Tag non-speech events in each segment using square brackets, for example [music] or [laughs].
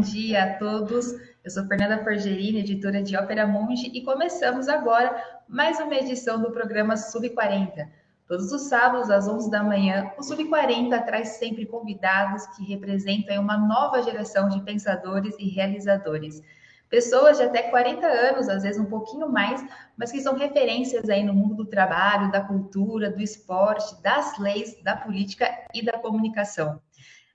dia a todos. Eu sou Fernanda Forgerini, editora de Ópera Mundi, e começamos agora mais uma edição do programa Sub 40. Todos os sábados, às 11 da manhã, o Sub 40 traz sempre convidados que representam uma nova geração de pensadores e realizadores. Pessoas de até 40 anos, às vezes um pouquinho mais, mas que são referências aí no mundo do trabalho, da cultura, do esporte, das leis, da política e da comunicação.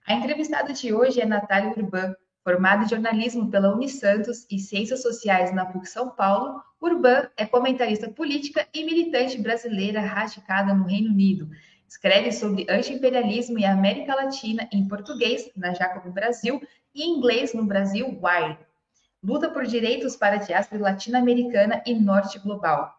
A entrevistada de hoje é Natália Urban, formada em jornalismo pela Unisantos e Ciências Sociais na PUC São Paulo. Urban é comentarista política e militante brasileira radicada no Reino Unido. Escreve sobre anti-imperialismo e América Latina em português, na Jacob Brasil, e em inglês no Brasil Wire. Luta por direitos para a diáspora latino-americana e norte global.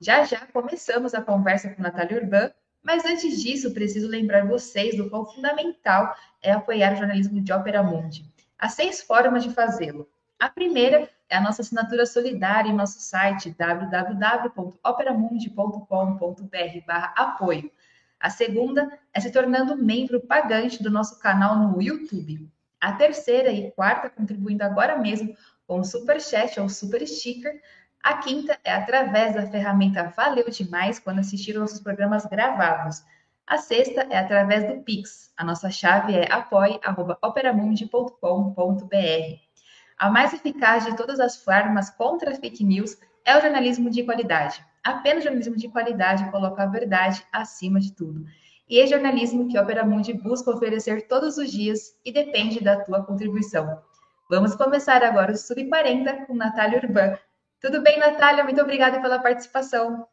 Já já começamos a conversa com Natália Urban, mas antes disso, preciso lembrar vocês do quão fundamental é apoiar o jornalismo de Ópera Mundi. Há seis formas de fazê-lo. A primeira é a nossa assinatura solidária em nosso site www.operamundi.com.br/apoio. A segunda é se tornando membro pagante do nosso canal no YouTube. A terceira e quarta, contribuindo agora mesmo com Super Chat ou Super Sticker, a quinta é através da ferramenta Valeu Demais quando assistir nossos programas gravados. A sexta é através do Pix. A nossa chave é apoie.operamundi.com.br. A mais eficaz de todas as formas contra fake news é o jornalismo de qualidade. Apenas jornalismo de qualidade coloca a verdade acima de tudo. E é jornalismo que a Opera Mundi busca oferecer todos os dias e depende da tua contribuição. Vamos começar agora o Sub 40 com Natália Urban, tudo bem, Natália? Muito obrigada pela participação.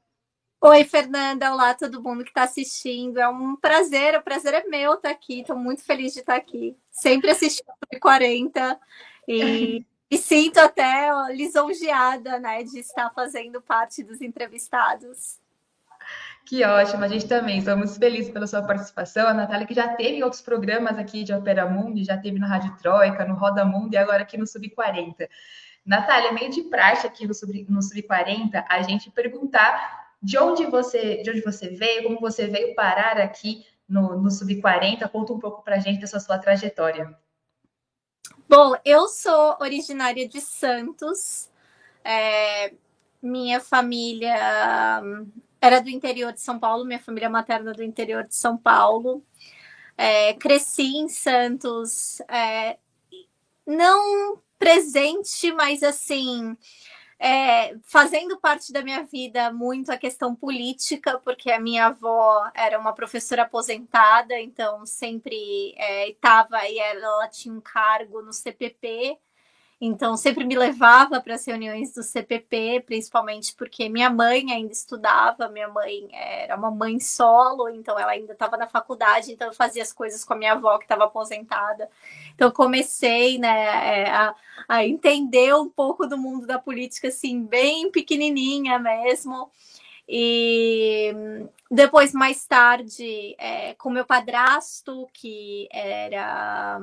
Oi, Fernanda. Olá, todo mundo que está assistindo. É um prazer, o prazer é meu estar aqui. Estou muito feliz de estar aqui. Sempre assistindo o 40 e [laughs] me sinto até lisonjeada né, de estar fazendo parte dos entrevistados. Que ótimo, a gente também. Estamos felizes pela sua participação. A Natália, que já teve outros programas aqui de Opera Mundi, já teve na Rádio Troika, no Roda Mundo e agora aqui no Sub 40. Natália, meio de praxe aqui no Sub, no Sub 40, a gente perguntar de onde você, de onde você veio, como você veio parar aqui no, no Sub 40. Conta um pouco para a gente dessa sua trajetória. Bom, eu sou originária de Santos. É, minha família hum, era do interior de São Paulo, minha família materna do interior de São Paulo. É, cresci em Santos. É, não presente, mas assim, é, fazendo parte da minha vida muito a questão política, porque a minha avó era uma professora aposentada, então sempre estava é, e ela tinha um cargo no CPP. Então, sempre me levava para as reuniões do CPP, principalmente porque minha mãe ainda estudava, minha mãe era uma mãe solo, então ela ainda estava na faculdade, então eu fazia as coisas com a minha avó que estava aposentada. Então, comecei né, é, a, a entender um pouco do mundo da política, assim, bem pequenininha mesmo. E depois, mais tarde, é, com meu padrasto, que era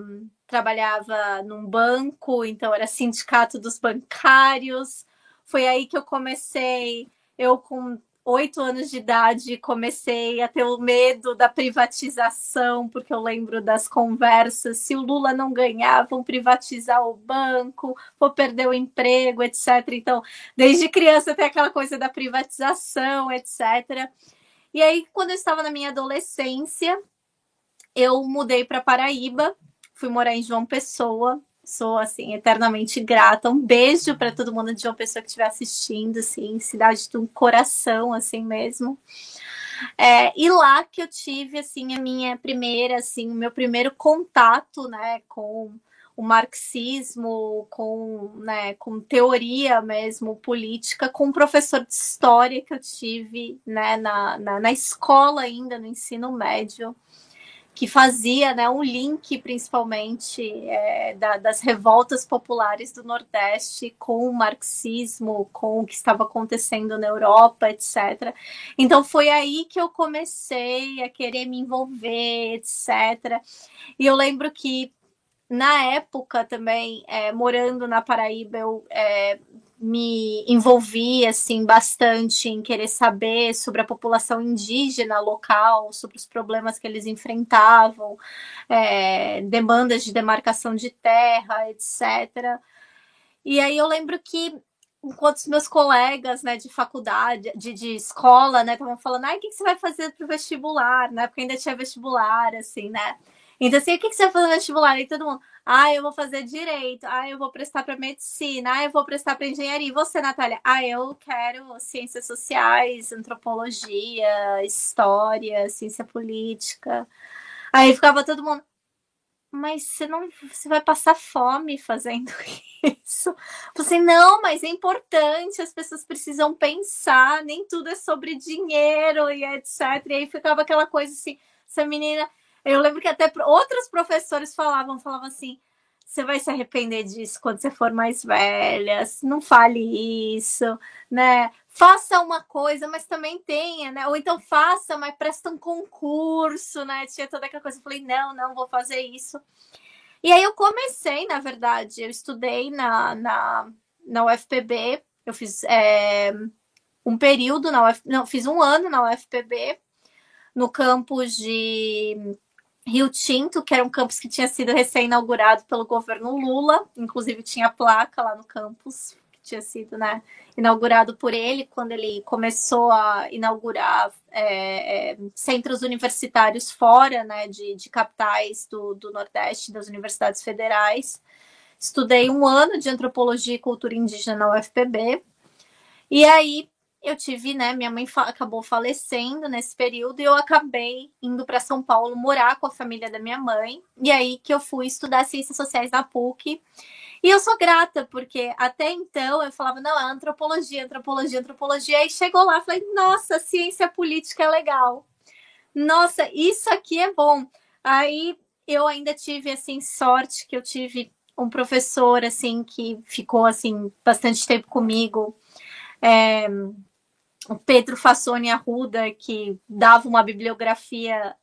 trabalhava num banco, então era sindicato dos bancários. Foi aí que eu comecei, eu com oito anos de idade, comecei a ter o medo da privatização, porque eu lembro das conversas: se o Lula não ganhar, vão privatizar o banco, vou perder o emprego, etc. Então, desde criança tem aquela coisa da privatização, etc. E aí, quando eu estava na minha adolescência, eu mudei para Paraíba, fui morar em João Pessoa. Sou assim eternamente grata. Um beijo para todo mundo de João Pessoa que estiver assistindo, assim, cidade do coração, assim mesmo. É, e lá que eu tive assim a minha primeira, assim, o meu primeiro contato, né, com o marxismo, com, né, com teoria mesmo política, com um professor de história que eu tive né, na, na, na escola ainda, no ensino médio, que fazia né, um link principalmente é, da, das revoltas populares do Nordeste com o marxismo, com o que estava acontecendo na Europa, etc. Então foi aí que eu comecei a querer me envolver, etc. E eu lembro que na época também, é, morando na Paraíba, eu é, me envolvi assim bastante em querer saber sobre a população indígena local, sobre os problemas que eles enfrentavam, é, demandas de demarcação de terra, etc. E aí eu lembro que enquanto os meus colegas, né, de faculdade, de, de escola, né, estavam falando, ai, o que, você vai fazer pro vestibular, né, porque ainda tinha vestibular, assim, né, então assim, o que, você vai fazer no vestibular? E todo mundo, ah, eu vou fazer direito, ah, eu vou prestar para medicina, ah, eu vou prestar para engenharia. E você, Natália? Ah, eu quero ciências sociais, antropologia, história, ciência política. Aí ficava todo mundo, mas você não você vai passar fome fazendo [laughs] isso. Você não, mas é importante, as pessoas precisam pensar, nem tudo é sobre dinheiro e etc. E aí ficava aquela coisa assim, essa menina, eu lembro que até outros professores falavam, falavam assim, você vai se arrepender disso quando você for mais velha, não fale isso, né? Faça uma coisa, mas também tenha, né? Ou então faça, mas presta um concurso, né? Tinha toda aquela coisa. Eu falei, não, não vou fazer isso. E aí eu comecei, na verdade, eu estudei na, na, na UFPB, eu fiz é, um período na não, fiz um ano na UFPB, no campus de Rio Tinto, que era um campus que tinha sido recém-inaugurado pelo governo Lula, inclusive tinha placa lá no campus, que tinha sido né, inaugurado por ele, quando ele começou a inaugurar é, é, centros universitários fora né, de, de capitais do, do Nordeste, das universidades federais. Estudei um ano de antropologia e cultura indígena na UFPB. E aí eu tive, né, minha mãe fa acabou falecendo nesse período e eu acabei indo para São Paulo morar com a família da minha mãe. E aí que eu fui estudar ciências sociais na PUC. E eu sou grata, porque até então eu falava, não, é antropologia, antropologia, antropologia. Aí chegou lá, falei, nossa, ciência política é legal. Nossa, isso aqui é bom. Aí eu ainda tive, assim, sorte que eu tive um professor, assim, que ficou, assim, bastante tempo comigo. É, o Pedro Fassoni Arruda, que dava uma bibliografia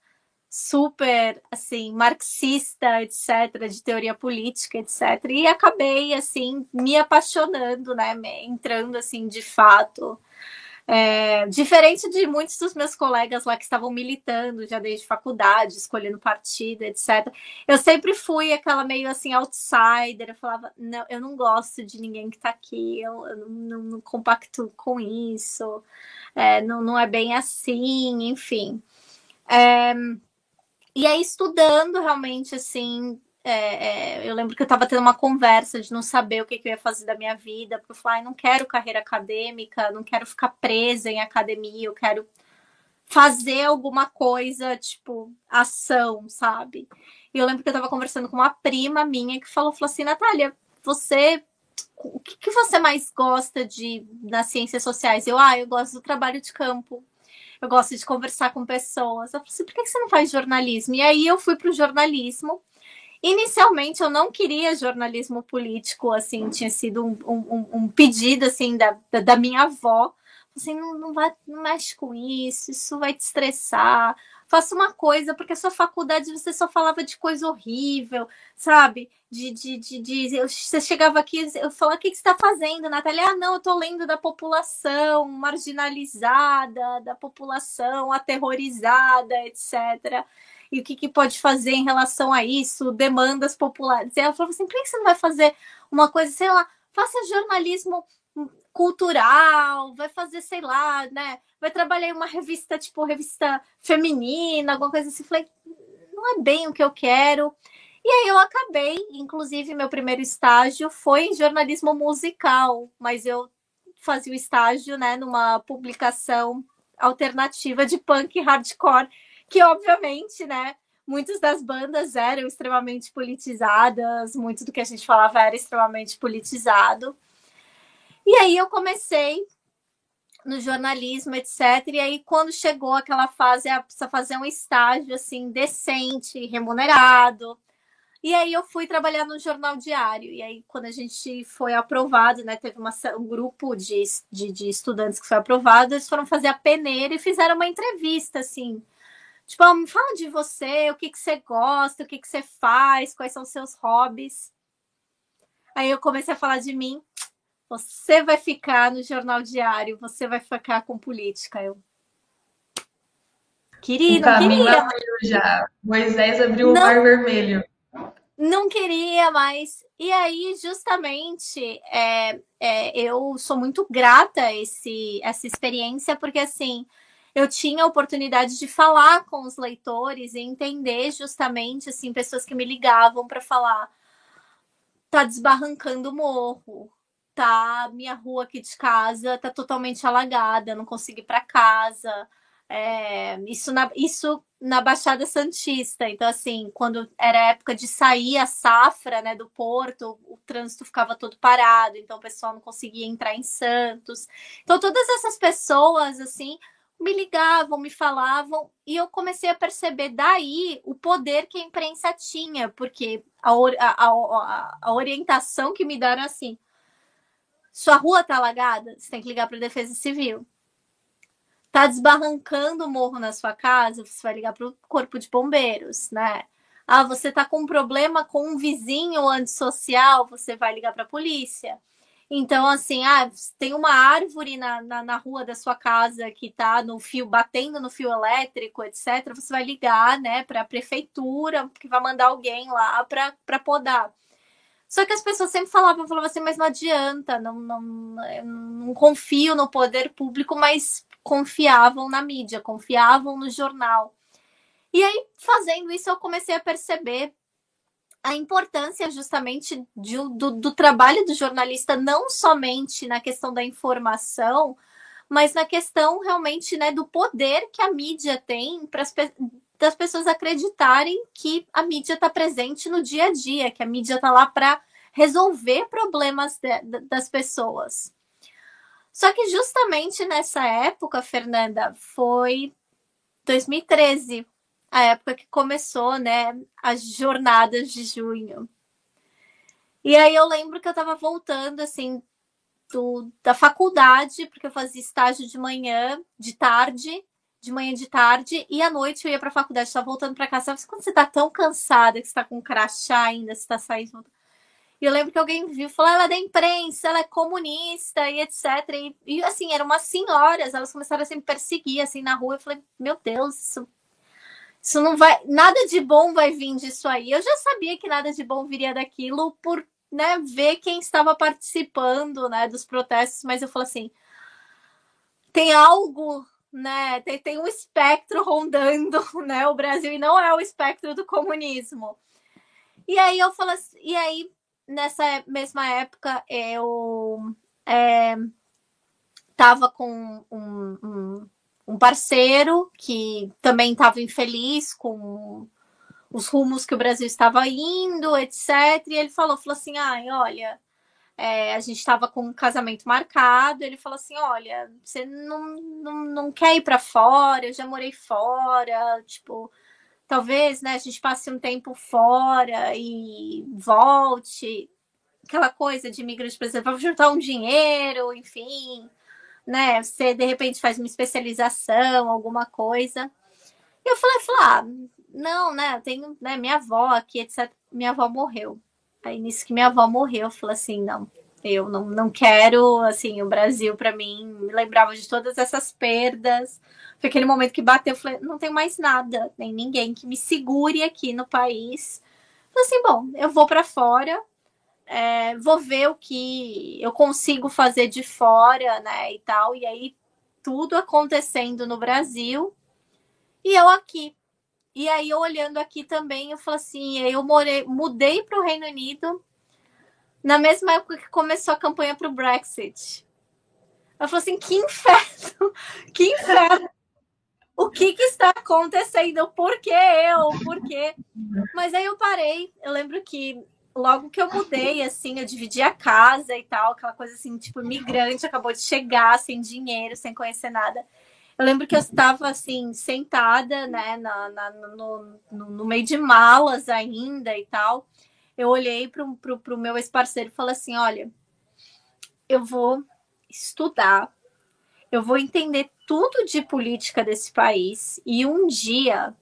super assim marxista, etc, de teoria política, etc. E acabei assim me apaixonando, né, entrando assim de fato é, diferente de muitos dos meus colegas lá que estavam militando já desde faculdade, escolhendo partido, etc. Eu sempre fui aquela meio assim outsider. Eu falava, não, eu não gosto de ninguém que está aqui, eu, eu não, não, compacto com isso, é, não, não é bem assim, enfim. É, e aí, estudando realmente, assim, é, é, eu lembro que eu estava tendo uma conversa de não saber o que, que eu ia fazer da minha vida, porque eu falei, não quero carreira acadêmica, não quero ficar presa em academia, eu quero fazer alguma coisa, tipo, ação, sabe? E eu lembro que eu estava conversando com uma prima minha que falou, falou assim, Natália, você o que, que você mais gosta de nas ciências sociais? Eu, ah, eu gosto do trabalho de campo. Eu gosto de conversar com pessoas. Eu falei assim, por que você não faz jornalismo? E aí eu fui para o jornalismo Inicialmente eu não queria jornalismo político, assim, tinha sido um, um, um pedido assim da, da, minha avó. Assim, não, não, vai, não mexe com isso, isso vai te estressar. Faça uma coisa, porque a sua faculdade você só falava de coisa horrível, sabe? De, de, de, de eu, você chegava aqui, eu falava, o que, que você está fazendo, Natália? Ah, não, eu estou lendo da população marginalizada, da população aterrorizada, etc e o que, que pode fazer em relação a isso, demandas populares. E ela falou assim: por que você não vai fazer uma coisa, sei lá, faça jornalismo cultural, vai fazer, sei lá, né? Vai trabalhar em uma revista, tipo, revista feminina, alguma coisa assim. Falei, não é bem o que eu quero. E aí eu acabei, inclusive, meu primeiro estágio foi em jornalismo musical, mas eu fazia o estágio, né, numa publicação alternativa de punk hardcore que obviamente, né, muitas das bandas eram extremamente politizadas, muito do que a gente falava era extremamente politizado. E aí eu comecei no jornalismo, etc. E aí, quando chegou aquela fase, precisa fazer um estágio assim decente, remunerado. E aí eu fui trabalhar no jornal diário. E aí, quando a gente foi aprovado, né? Teve uma, um grupo de, de, de estudantes que foi aprovado, eles foram fazer a peneira e fizeram uma entrevista, assim, Tipo, me fala de você, o que, que você gosta, o que, que você faz, quais são os seus hobbies. Aí eu comecei a falar de mim. Você vai ficar no jornal diário, você vai ficar com política. Eu. Queria, o caminho queria. abriu já. Moisés abriu não, o mar vermelho. Não queria mais. E aí, justamente, é, é, eu sou muito grata a esse, essa experiência, porque assim eu tinha a oportunidade de falar com os leitores e entender justamente assim pessoas que me ligavam para falar tá desbarrancando o morro, tá minha rua aqui de casa tá totalmente alagada, não consigo ir para casa. É, isso, na, isso na Baixada Santista. Então, assim, quando era época de sair a safra né, do porto, o trânsito ficava todo parado, então o pessoal não conseguia entrar em Santos. Então, todas essas pessoas, assim, me ligavam, me falavam, e eu comecei a perceber daí o poder que a imprensa tinha, porque a, a, a, a orientação que me deram assim: sua rua tá alagada, você tem que ligar para a Defesa Civil. Tá desbarrancando o morro na sua casa, você vai ligar para o Corpo de Bombeiros, né? Ah, você tá com um problema com um vizinho antissocial, você vai ligar para a polícia. Então, assim, ah, tem uma árvore na, na, na, rua da sua casa que está no fio, batendo no fio elétrico, etc. Você vai ligar, né, para a prefeitura, que vai mandar alguém lá para podar. Só que as pessoas sempre falavam, falavam assim, mas não adianta, não, não, não confio no poder público, mas confiavam na mídia, confiavam no jornal. E aí, fazendo isso, eu comecei a perceber a importância justamente de, do, do trabalho do jornalista, não somente na questão da informação, mas na questão realmente né, do poder que a mídia tem para as das pessoas acreditarem que a mídia está presente no dia a dia, que a mídia está lá para resolver problemas de, de, das pessoas. Só que justamente nessa época, Fernanda, foi 2013, a época que começou, né, as jornadas de junho. E aí eu lembro que eu estava voltando, assim, do, da faculdade, porque eu fazia estágio de manhã, de tarde, de manhã de tarde, e à noite eu ia para a faculdade, estava voltando para casa. Sabe quando você está tão cansada, que está com crachá ainda, você está saindo. E eu lembro que alguém viu, falou, ela é da imprensa, ela é comunista e etc. E, e assim, eram umas senhoras, elas começaram a me perseguir assim na rua. Eu falei, meu Deus, isso isso não vai, nada de bom vai vir disso aí. Eu já sabia que nada de bom viria daquilo por, né, ver quem estava participando, né, dos protestos, mas eu falo assim, tem algo, né, tem, tem um espectro rondando, [laughs] né, o Brasil e não é o espectro do comunismo. E aí eu falo assim, e aí nessa mesma época eu é, tava com um, um um parceiro que também estava infeliz com os rumos que o Brasil estava indo, etc. E ele falou, falou assim, ai, olha, é, a gente estava com um casamento marcado. Ele falou assim, olha, você não, não, não quer ir para fora? Eu já morei fora, tipo, talvez, né, a gente passe um tempo fora e volte. Aquela coisa de imigrante, exemplo, vamos juntar um dinheiro, enfim né? Você de repente faz uma especialização, alguma coisa. E eu falei, falei ah, não, né? Eu tenho né, minha avó aqui, etc. Minha avó morreu. Aí nisso que minha avó morreu, eu falei assim, não, eu não, não quero, assim, o Brasil para mim me lembrava de todas essas perdas. Foi aquele momento que bateu, eu falei, não tem mais nada, nem ninguém que me segure aqui no país. Falei assim, bom, eu vou para fora, é, vou ver o que eu consigo fazer de fora, né, e tal. E aí tudo acontecendo no Brasil e eu aqui. E aí olhando aqui também, eu falo assim, eu morei, mudei para o Reino Unido na mesma época que começou a campanha para o Brexit. Eu falei assim, que inferno, [laughs] que inferno. O que, que está acontecendo? Por que eu? Por quê? Mas aí eu parei. Eu lembro que logo que eu mudei, assim, eu dividi a casa e tal, aquela coisa assim, tipo, imigrante, acabou de chegar, sem dinheiro, sem conhecer nada. Eu lembro que eu estava, assim, sentada, né, na, na no, no, no, meio de malas ainda e tal. Eu olhei para o meu ex-parceiro e falei assim: olha, eu vou estudar, eu vou entender tudo de política desse país e um dia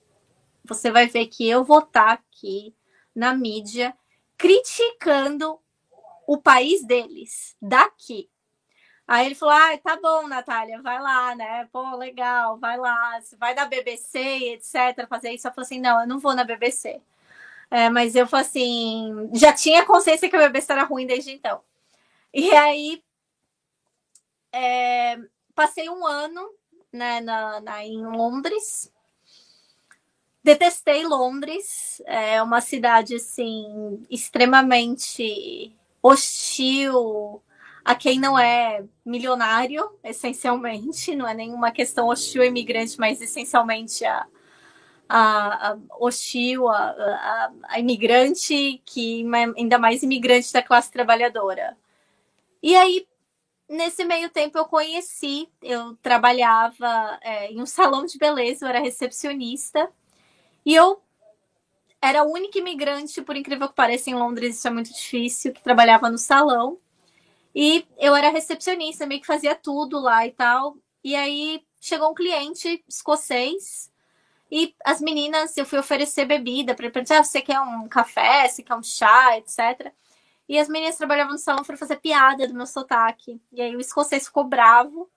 você vai ver que eu vou estar aqui na mídia criticando o país deles, daqui. Aí ele falou: ah, tá bom, Natália, vai lá, né? Pô, legal, vai lá, vai na BBC, etc. Fazer isso. Eu falei assim: não, eu não vou na BBC. É, mas eu falei assim: já tinha consciência que a BBC era ruim desde então. E aí, é, passei um ano né, na, na, em Londres. Detestei Londres, é uma cidade assim extremamente hostil, a quem não é milionário, essencialmente, não é nenhuma questão hostil imigrante, mas essencialmente a, a, a hostil, a, a, a, imigrante, que ainda mais imigrante da classe trabalhadora. E aí, nesse meio tempo, eu conheci, eu trabalhava é, em um salão de beleza, eu era recepcionista, e eu era a única imigrante, por incrível que pareça, em Londres, isso é muito difícil, que trabalhava no salão. E eu era recepcionista, meio que fazia tudo lá e tal. E aí chegou um cliente escocês e as meninas, eu fui oferecer bebida para ele, ah, você quer um café, você quer um chá, etc. E as meninas trabalhavam no salão para fazer piada do meu sotaque. E aí o escocês ficou bravo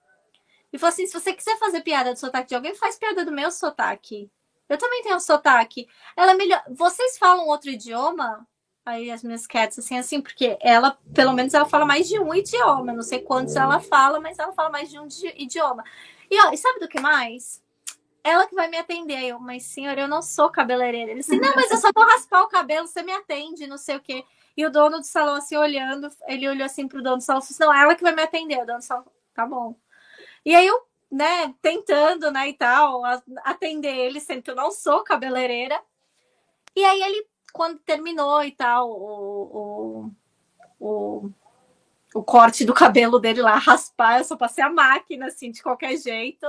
e falou assim: se você quiser fazer piada do sotaque de alguém, faz piada do meu sotaque. Eu também tenho sotaque. Ela é melhor. Vocês falam outro idioma? Aí as minhas cats, assim, assim, porque ela, pelo menos, ela fala mais de um idioma. não sei quantos ela fala, mas ela fala mais de um idioma. E, ó, e sabe do que mais? Ela que vai me atender. Eu, mas, senhor, eu não sou cabeleireira. Ele disse, não, mas eu só vou raspar o cabelo, você me atende, não sei o quê. E o dono do salão, assim, olhando, ele olhou assim pro dono do salão e disse, não, ela que vai me atender. O dono do salão, tá bom. E aí eu, né, tentando, né, e tal, atender ele, sendo que eu não sou cabeleireira. E aí ele quando terminou e tal, o, o, o, o corte do cabelo dele lá, raspar, eu só passei a máquina, assim, de qualquer jeito.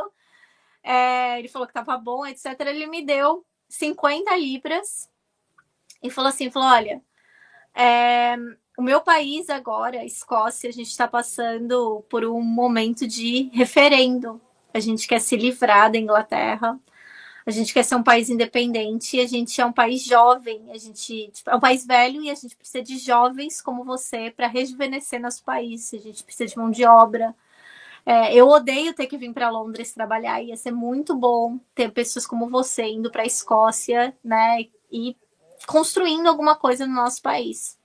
É, ele falou que tava bom, etc. Ele me deu 50 libras e falou assim: falou, olha, é, o meu país agora, Escócia, a gente está passando por um momento de referendo. A gente quer se livrar da Inglaterra. A gente quer ser um país independente, a gente é um país jovem, a gente tipo, é um país velho e a gente precisa de jovens como você para rejuvenescer nosso país. A gente precisa de mão de obra. É, eu odeio ter que vir para Londres trabalhar, ia ser muito bom ter pessoas como você indo para a Escócia, né, e construindo alguma coisa no nosso país.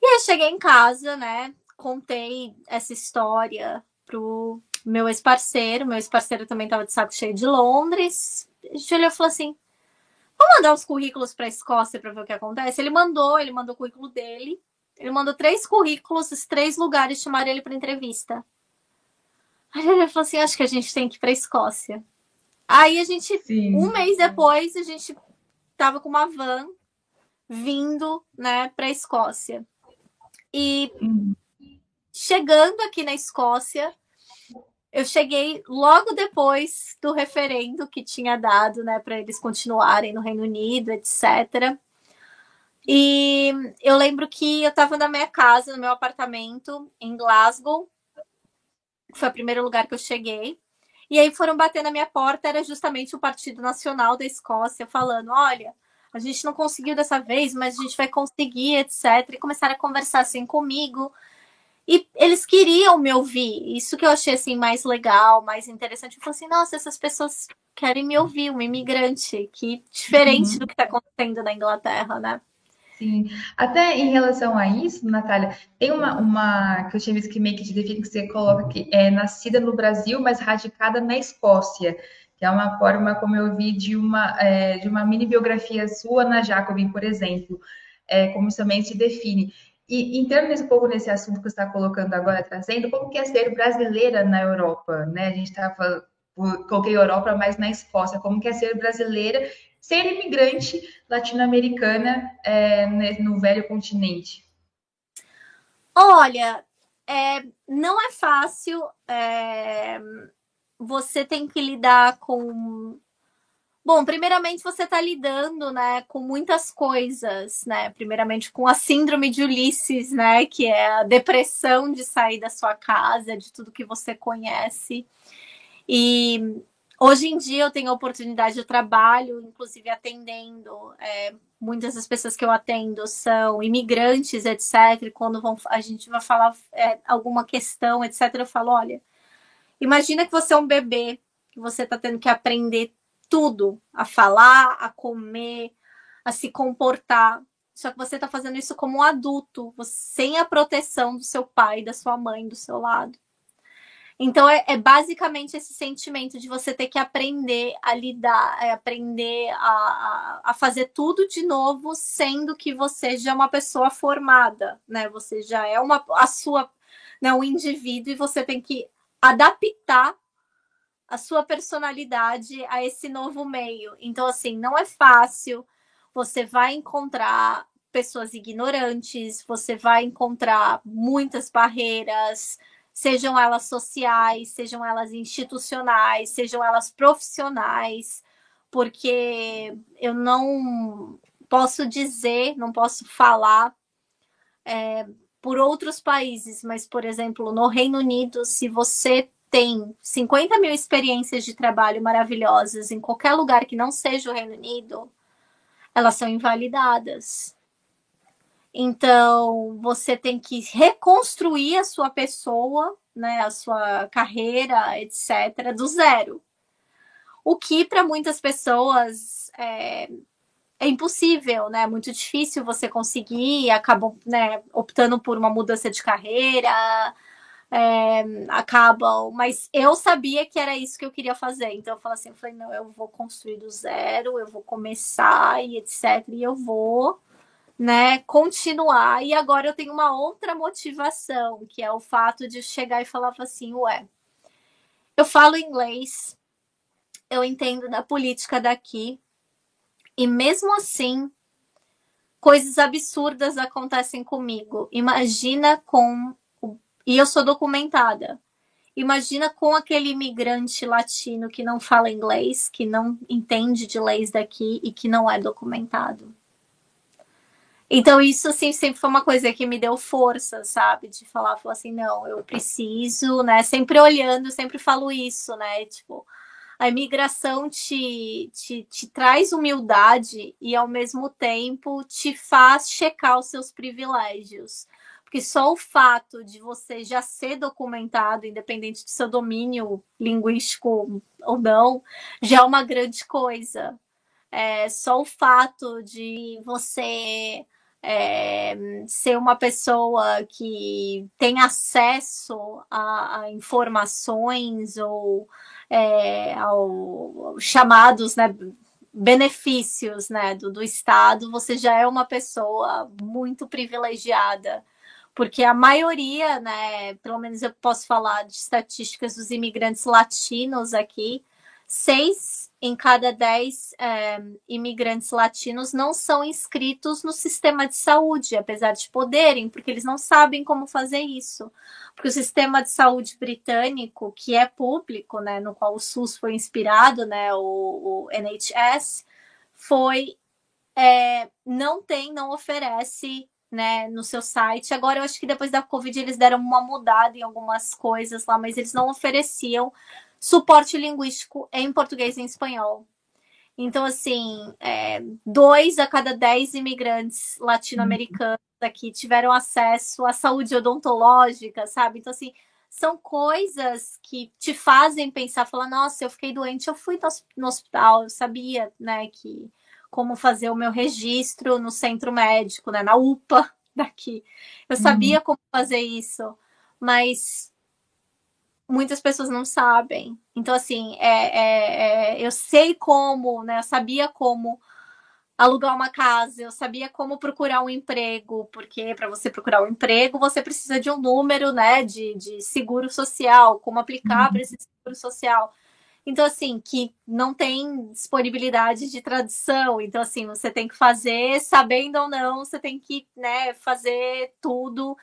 E aí cheguei em casa, né, contei essa história pro meu ex-parceiro, meu ex-parceiro também estava de saco cheio de Londres. A gente olhou e falou assim: vamos mandar os currículos para a Escócia para ver o que acontece. Ele mandou, ele mandou o currículo dele. Ele mandou três currículos, os três lugares chamaram ele para entrevista. Aí ele falou assim: acho que a gente tem que ir para a Escócia. Aí a gente, Sim. um mês depois, a gente tava com uma van vindo, né, para a Escócia. E hum. chegando aqui na Escócia, eu cheguei logo depois do referendo que tinha dado, né, para eles continuarem no Reino Unido, etc. E eu lembro que eu estava na minha casa, no meu apartamento em Glasgow. Foi o primeiro lugar que eu cheguei. E aí foram bater na minha porta, era justamente o Partido Nacional da Escócia, falando: olha, a gente não conseguiu dessa vez, mas a gente vai conseguir, etc. E começaram a conversar assim comigo. E eles queriam me ouvir. Isso que eu achei assim mais legal, mais interessante. Eu falei assim, nossa, essas pessoas querem me ouvir, um imigrante, que diferente uhum. do que está acontecendo na Inglaterra, né? Sim. Até em relação a isso, Natália, tem uma, uma que eu tinha visto que meio que te define que você coloca que é nascida no Brasil, mas radicada na Escócia, que é uma forma, como eu vi, de uma, é, de uma mini biografia sua na Jacobin, por exemplo, é, como isso também se define. E entrando um pouco nesse assunto que você está colocando agora, trazendo, como que é ser brasileira na Europa, né? A gente estava, coloquei Europa, mas na Escócia, como que é ser brasileira, ser imigrante latino-americana é, no velho continente? Olha, é, não é fácil. É, você tem que lidar com Bom, primeiramente você está lidando, né, com muitas coisas, né? Primeiramente com a síndrome de Ulisses, né, que é a depressão de sair da sua casa, de tudo que você conhece. E hoje em dia eu tenho a oportunidade de trabalho, inclusive atendendo. É, muitas das pessoas que eu atendo são imigrantes, etc. E quando vão, a gente vai falar é, alguma questão, etc., eu falo: olha, imagina que você é um bebê, que você está tendo que aprender tudo, a falar, a comer, a se comportar. Só que você está fazendo isso como um adulto, sem a proteção do seu pai, da sua mãe, do seu lado. Então é, é, basicamente esse sentimento de você ter que aprender a lidar, é, aprender a, a, fazer tudo de novo, sendo que você já é uma pessoa formada, né? Você já é uma a sua, né, um indivíduo e você tem que adaptar a sua personalidade a esse novo meio. Então assim, não é fácil. Você vai encontrar pessoas ignorantes, você vai encontrar muitas barreiras sejam elas sociais, sejam elas institucionais, sejam elas profissionais, porque eu não posso dizer, não posso falar é, por outros países, mas, por exemplo, no Reino Unido, se você tem 50 mil experiências de trabalho maravilhosas em qualquer lugar que não seja o Reino Unido, elas são invalidadas. Então, você tem que reconstruir a sua pessoa, né, a sua carreira, etc., do zero. O que para muitas pessoas é, é, impossível, né? É muito difícil você conseguir, acabam né, optando por uma mudança de carreira, é, acabam. Mas eu sabia que era isso que eu queria fazer. Então eu falei assim, eu falei, não, eu vou construir do zero, eu vou começar e etc. E eu vou né, continuar. E agora eu tenho uma outra motivação, que é o fato de chegar e falar assim, ué, eu falo inglês, eu entendo da política daqui, e mesmo assim, coisas absurdas acontecem comigo. Imagina com. E eu sou documentada. Imagina com aquele imigrante latino que não fala inglês, que não entende de leis daqui e que não é documentado. Então, isso, assim, sempre foi uma coisa que me deu força, sabe? De falar, falar assim, não, eu preciso, né? Sempre olhando, sempre falo isso, né? Tipo, a imigração te, te, te traz humildade e, ao mesmo tempo, te faz checar os seus privilégios. Porque só o fato de você já ser documentado, independente do seu domínio linguístico ou não, já é uma grande coisa. É, só o fato de você é, ser uma pessoa que tem acesso a, a informações ou é, ao, chamados né, benefícios né, do, do Estado, você já é uma pessoa muito privilegiada porque a maioria, né, pelo menos eu posso falar de estatísticas dos imigrantes latinos aqui, seis em cada dez é, imigrantes latinos não são inscritos no sistema de saúde, apesar de poderem, porque eles não sabem como fazer isso. Porque o sistema de saúde britânico, que é público, né, no qual o SUS foi inspirado, né, o, o NHS, foi é, não tem, não oferece né, no seu site. Agora eu acho que depois da Covid eles deram uma mudada em algumas coisas lá, mas eles não ofereciam suporte linguístico em português e em espanhol. Então, assim, é, dois a cada dez imigrantes latino-americanos aqui tiveram acesso à saúde odontológica, sabe? Então, assim, são coisas que te fazem pensar, falar, nossa, eu fiquei doente, eu fui no hospital, eu sabia, né, que como fazer o meu registro no centro médico, né, na UPA daqui. Eu sabia uhum. como fazer isso, mas muitas pessoas não sabem. Então, assim, é, é, é, eu sei como, né? Eu sabia como alugar uma casa, eu sabia como procurar um emprego, porque para você procurar um emprego, você precisa de um número, né, de, de seguro social, como aplicar uhum. para esse seguro social. Então, assim, que não tem disponibilidade de tradução. Então, assim, você tem que fazer, sabendo ou não, você tem que, né, fazer tudo.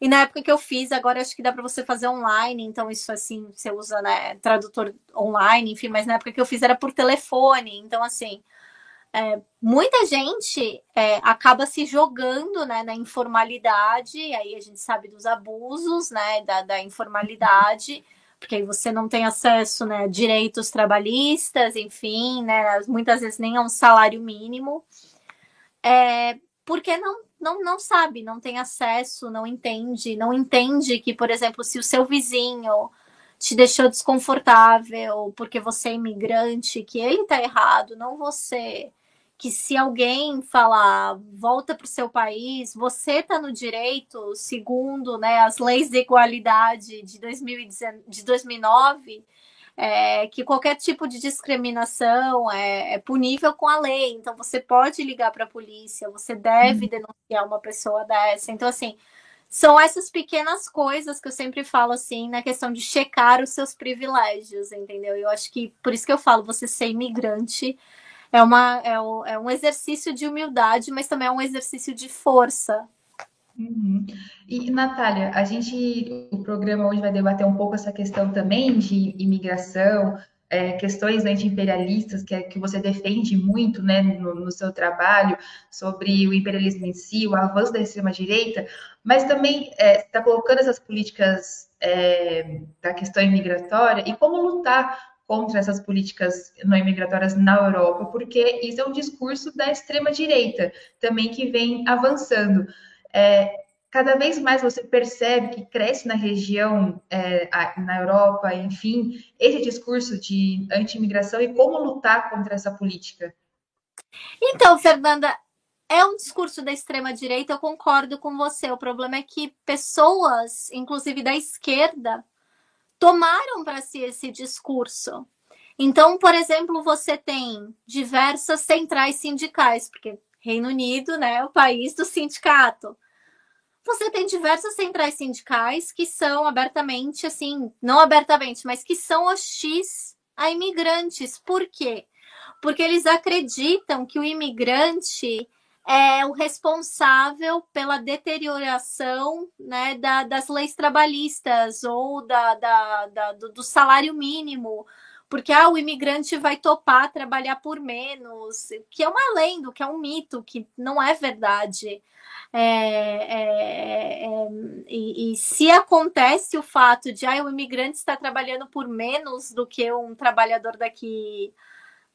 E na época que eu fiz, agora acho que dá para você fazer online, então isso assim, você usa, né, tradutor online, enfim, mas na época que eu fiz era por telefone, então assim, é, muita gente é, acaba se jogando né, na informalidade, aí a gente sabe dos abusos né, da, da informalidade, porque aí você não tem acesso né, direitos trabalhistas, enfim, né, muitas vezes nem a um salário mínimo, é, porque não, não, não sabe, não tem acesso, não entende, não entende que, por exemplo, se o seu vizinho te deixou desconfortável porque você é imigrante, que ele está errado, não você que se alguém falar volta para o seu país, você está no direito, segundo né, as leis de igualdade de, 2019, de 2009, é, que qualquer tipo de discriminação é, é, punível com a lei. Então, você pode ligar para a polícia, você deve uhum. denunciar uma pessoa dessa. Então, assim, são essas pequenas coisas que eu sempre falo, assim, na questão de checar os seus privilégios, entendeu? Eu acho que, por isso que eu falo, você ser imigrante é, uma, é, um, é um exercício de humildade, mas também é um exercício de força. Uhum. E, Natália, a gente, o programa hoje vai debater um pouco essa questão também de imigração, é, questões anti-imperialistas que, é, que você defende muito né, no, no, seu trabalho sobre o imperialismo em si, o avanço da extrema-direita, mas também está é, tá colocando essas políticas é, da questão imigratória e como lutar contra essas políticas não imigratórias na Europa, porque isso é um discurso da extrema-direita também que vem avançando. É, cada vez mais você percebe que cresce na região, é, na Europa, enfim, esse discurso de anti-imigração e como lutar contra essa política. Então, Fernanda, é um discurso da extrema-direita, eu concordo com você. O problema é que pessoas, inclusive da esquerda, tomaram para si esse discurso. Então, por exemplo, você tem diversas centrais sindicais, porque Reino Unido né, é o país do sindicato. Você tem diversas centrais sindicais que são abertamente, assim, não abertamente, mas que são hostis a imigrantes. Por quê? Porque eles acreditam que o imigrante é o responsável pela deterioração né, da, das leis trabalhistas ou da, da, da do, do, salário mínimo, porque ah, o imigrante vai topar trabalhar por menos, que é uma lenda, que é um mito, que não é verdade. É, é, é, e, e, se acontece o fato de ah, o imigrante está trabalhando por menos do que um trabalhador daqui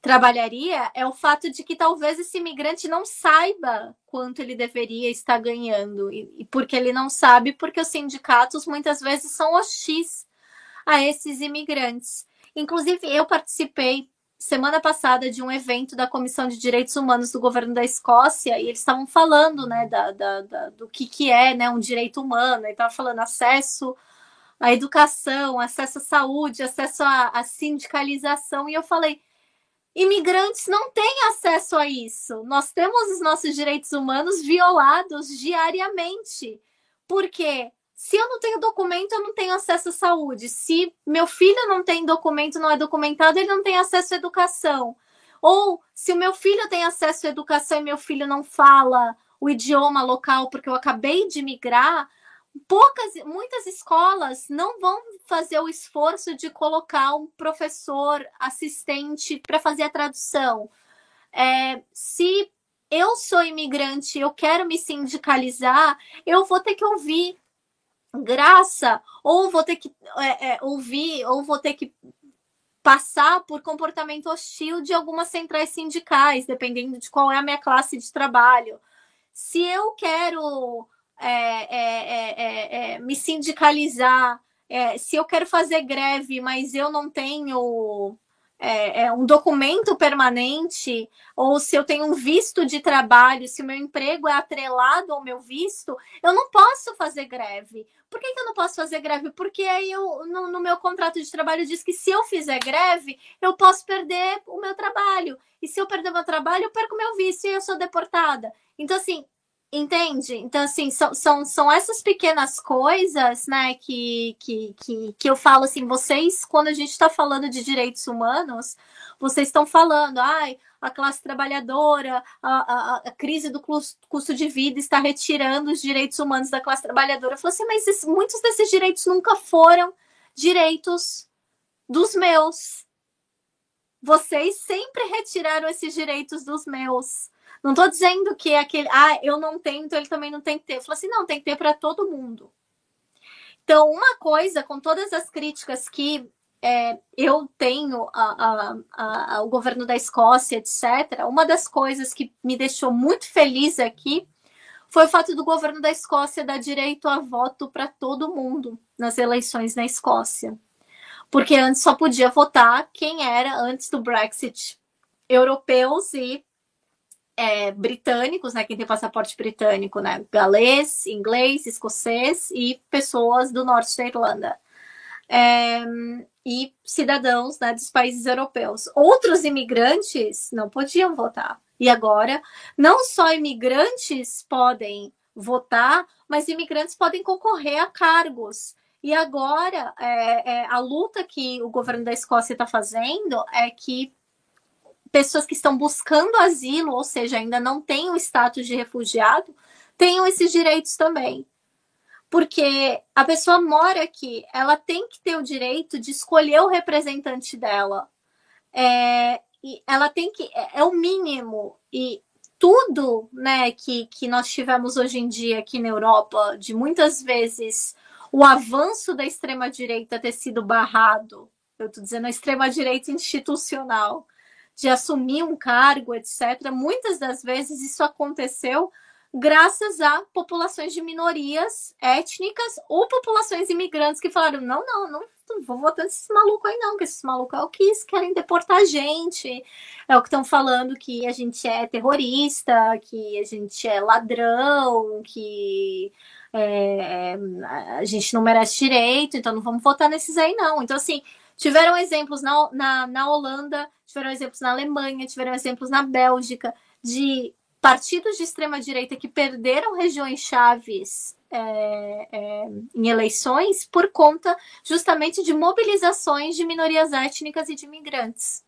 trabalharia é o fato de que talvez esse imigrante não saiba quanto ele deveria estar ganhando. E, e porque ele não sabe, porque os sindicatos muitas vezes são hostis a esses imigrantes. Inclusive, eu participei semana passada de um evento da Comissão de Direitos Humanos do governo da Escócia e eles estavam falando né, da, da, da, do que, que é né, um direito humano, e estavam falando acesso à educação, acesso à saúde, acesso à, à sindicalização, e eu falei, imigrantes não têm acesso a isso. Nós temos os nossos direitos humanos violados diariamente. Porque se eu não tenho documento, eu não tenho acesso à saúde. Se meu filho não tem documento, não é documentado, ele não tem acesso à educação. Ou se o meu filho tem acesso à educação e meu filho não fala o idioma local porque eu acabei de migrar, poucas, muitas escolas não vão fazer o esforço de colocar um professor assistente para fazer a tradução. É, se eu sou imigrante, eu quero me sindicalizar, eu vou ter que ouvir graça, ou vou ter que é, é, ouvir, ou vou ter que passar por comportamento hostil de algumas centrais sindicais, dependendo de qual é a minha classe de trabalho. Se eu quero é é, é, é, me sindicalizar, se eu quero fazer greve, mas eu não tenho um documento permanente, ou se eu tenho um visto de trabalho, se o meu emprego é atrelado ao meu visto, eu não posso fazer greve. Por que, que eu não posso fazer greve? Porque aí eu, no, no, meu contrato de trabalho diz que se eu fizer greve, eu posso perder o meu trabalho. E se eu perder o meu trabalho, eu perco meu visto e eu sou deportada. Então, assim, Entende? Então, assim, são, são, são essas pequenas coisas, né, que, que, que, que eu falo assim, vocês, quando a gente está falando de direitos humanos, vocês estão falando, ai, a classe trabalhadora, a, a, a crise do custo de vida está retirando os direitos humanos da classe trabalhadora. Eu falo assim, mas esses, muitos desses direitos nunca foram direitos dos meus. Vocês sempre retiraram esses direitos dos meus. Não estou dizendo que é aquele, ah, eu não tenho, então ele também não tem que ter. Eu falo assim, não, tem que ter para todo mundo. Então, uma coisa, com todas as críticas que é, eu tenho ao governo da Escócia, etc., uma das coisas que me deixou muito feliz aqui foi o fato do governo da Escócia dar direito a voto para todo mundo nas eleições na Escócia. Porque antes só podia votar quem era, antes do Brexit, europeus e é, britânicos, né? Quem tem passaporte britânico, né? Galês, inglês, escocês e pessoas do norte da Irlanda. É, e cidadãos né, dos países europeus. Outros imigrantes não podiam votar. E agora, não só imigrantes podem votar, mas imigrantes podem concorrer a cargos. E agora, é, é, a luta que o governo da Escócia está fazendo é que pessoas que estão buscando asilo, ou seja, ainda não têm o status de refugiado, tenham esses direitos também. Porque a pessoa mora aqui, ela tem que ter o direito de escolher o representante dela. É, e ela tem que. É, é o mínimo. E tudo né, que, que nós tivemos hoje em dia aqui na Europa, de muitas vezes o avanço da extrema-direita ter sido barrado, eu estou dizendo a extrema-direita institucional, de assumir um cargo, etc., muitas das vezes isso aconteceu graças a populações de minorias étnicas ou populações imigrantes que falaram: não, não, não, não vou votar nesses malucos aí, não, porque esses malucos é o que querem deportar a gente, é o que estão falando que a gente é terrorista, que a gente é ladrão, que é, a gente não merece direito, então não vamos votar nesses aí, não. Então, assim, tiveram exemplos na, na, na Holanda, tiveram exemplos na Alemanha, tiveram exemplos na Bélgica de partidos de extrema direita que perderam regiões chaves é, é, em eleições por conta justamente de mobilizações de minorias étnicas e de imigrantes.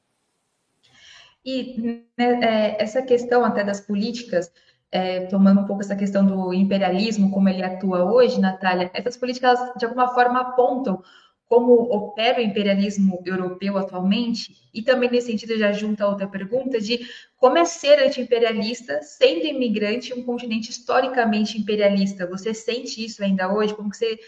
E né, é, essa questão até das políticas, é, tomando um pouco essa questão do imperialismo, como ele atua hoje, Natália, essas políticas de alguma forma apontam como opera o imperialismo europeu atualmente, e também nesse sentido já junta outra pergunta de como é ser anti-imperialista, sendo imigrante em um continente historicamente imperialista. Você sente isso ainda hoje? Como você,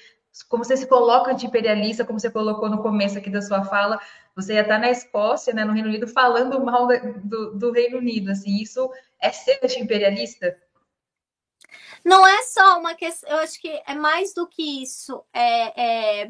como você se coloca anti-imperialista, como você colocou no começo aqui da sua fala, você ia estar na Escócia, né, no Reino Unido, falando mal do, do Reino Unido, assim, isso é ser anti-imperialista? Não é só uma questão, eu acho que é mais do que isso. É, é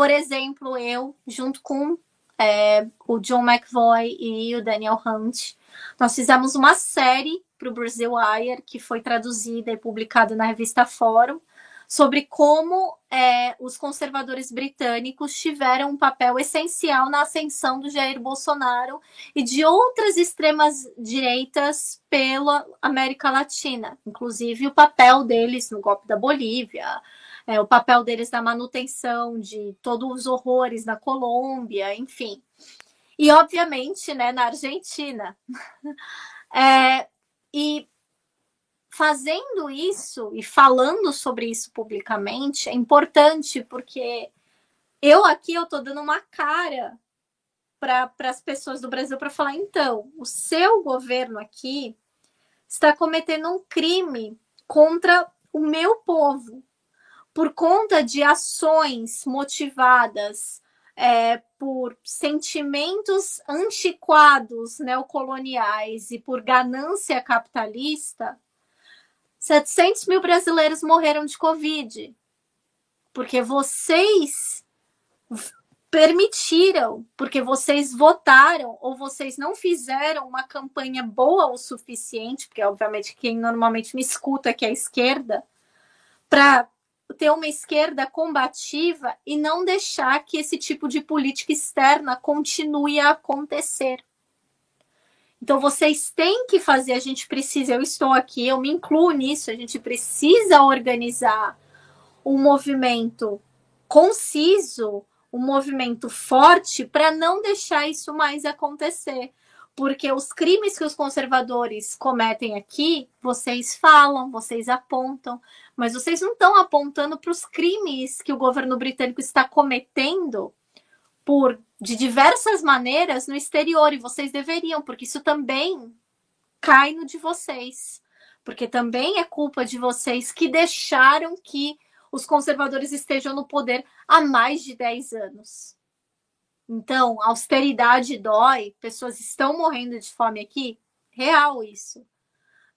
por exemplo, eu, junto com é, o John McVoy e o Daniel Hunt, nós fizemos uma série para o Brazil Wire, que foi traduzida e publicada na revista Fórum, sobre como é, os conservadores britânicos tiveram um papel essencial na ascensão do Jair Bolsonaro e de outras extremas direitas pela América Latina, inclusive o papel deles no golpe da Bolívia, é, o papel deles na manutenção de todos os horrores na Colômbia, enfim. E, obviamente, né, na Argentina. [laughs] é, e fazendo isso e falando sobre isso publicamente é importante porque eu aqui eu tô dando uma cara para as pessoas do Brasil para falar então o seu governo aqui está cometendo um crime contra o meu povo por conta de ações motivadas é, por sentimentos antiquados neocoloniais e por ganância capitalista, 700 mil brasileiros morreram de Covid. Porque vocês permitiram, porque vocês votaram ou vocês não fizeram uma campanha boa o suficiente, porque obviamente quem normalmente me escuta que é a esquerda, para ter uma esquerda combativa e não deixar que esse tipo de política externa continue a acontecer. Então vocês têm que fazer, a gente precisa, eu estou aqui, eu me incluo nisso, a gente precisa organizar um movimento conciso, um movimento forte para não deixar isso mais acontecer. Porque os crimes que os conservadores cometem aqui, vocês falam, vocês apontam, mas vocês não estão apontando para os crimes que o governo britânico está cometendo por de diversas maneiras no exterior. E vocês deveriam, porque isso também cai no de vocês, porque também é culpa de vocês que deixaram que os conservadores estejam no poder há mais de 10 anos. Então, austeridade dói, pessoas estão morrendo de fome aqui, real isso.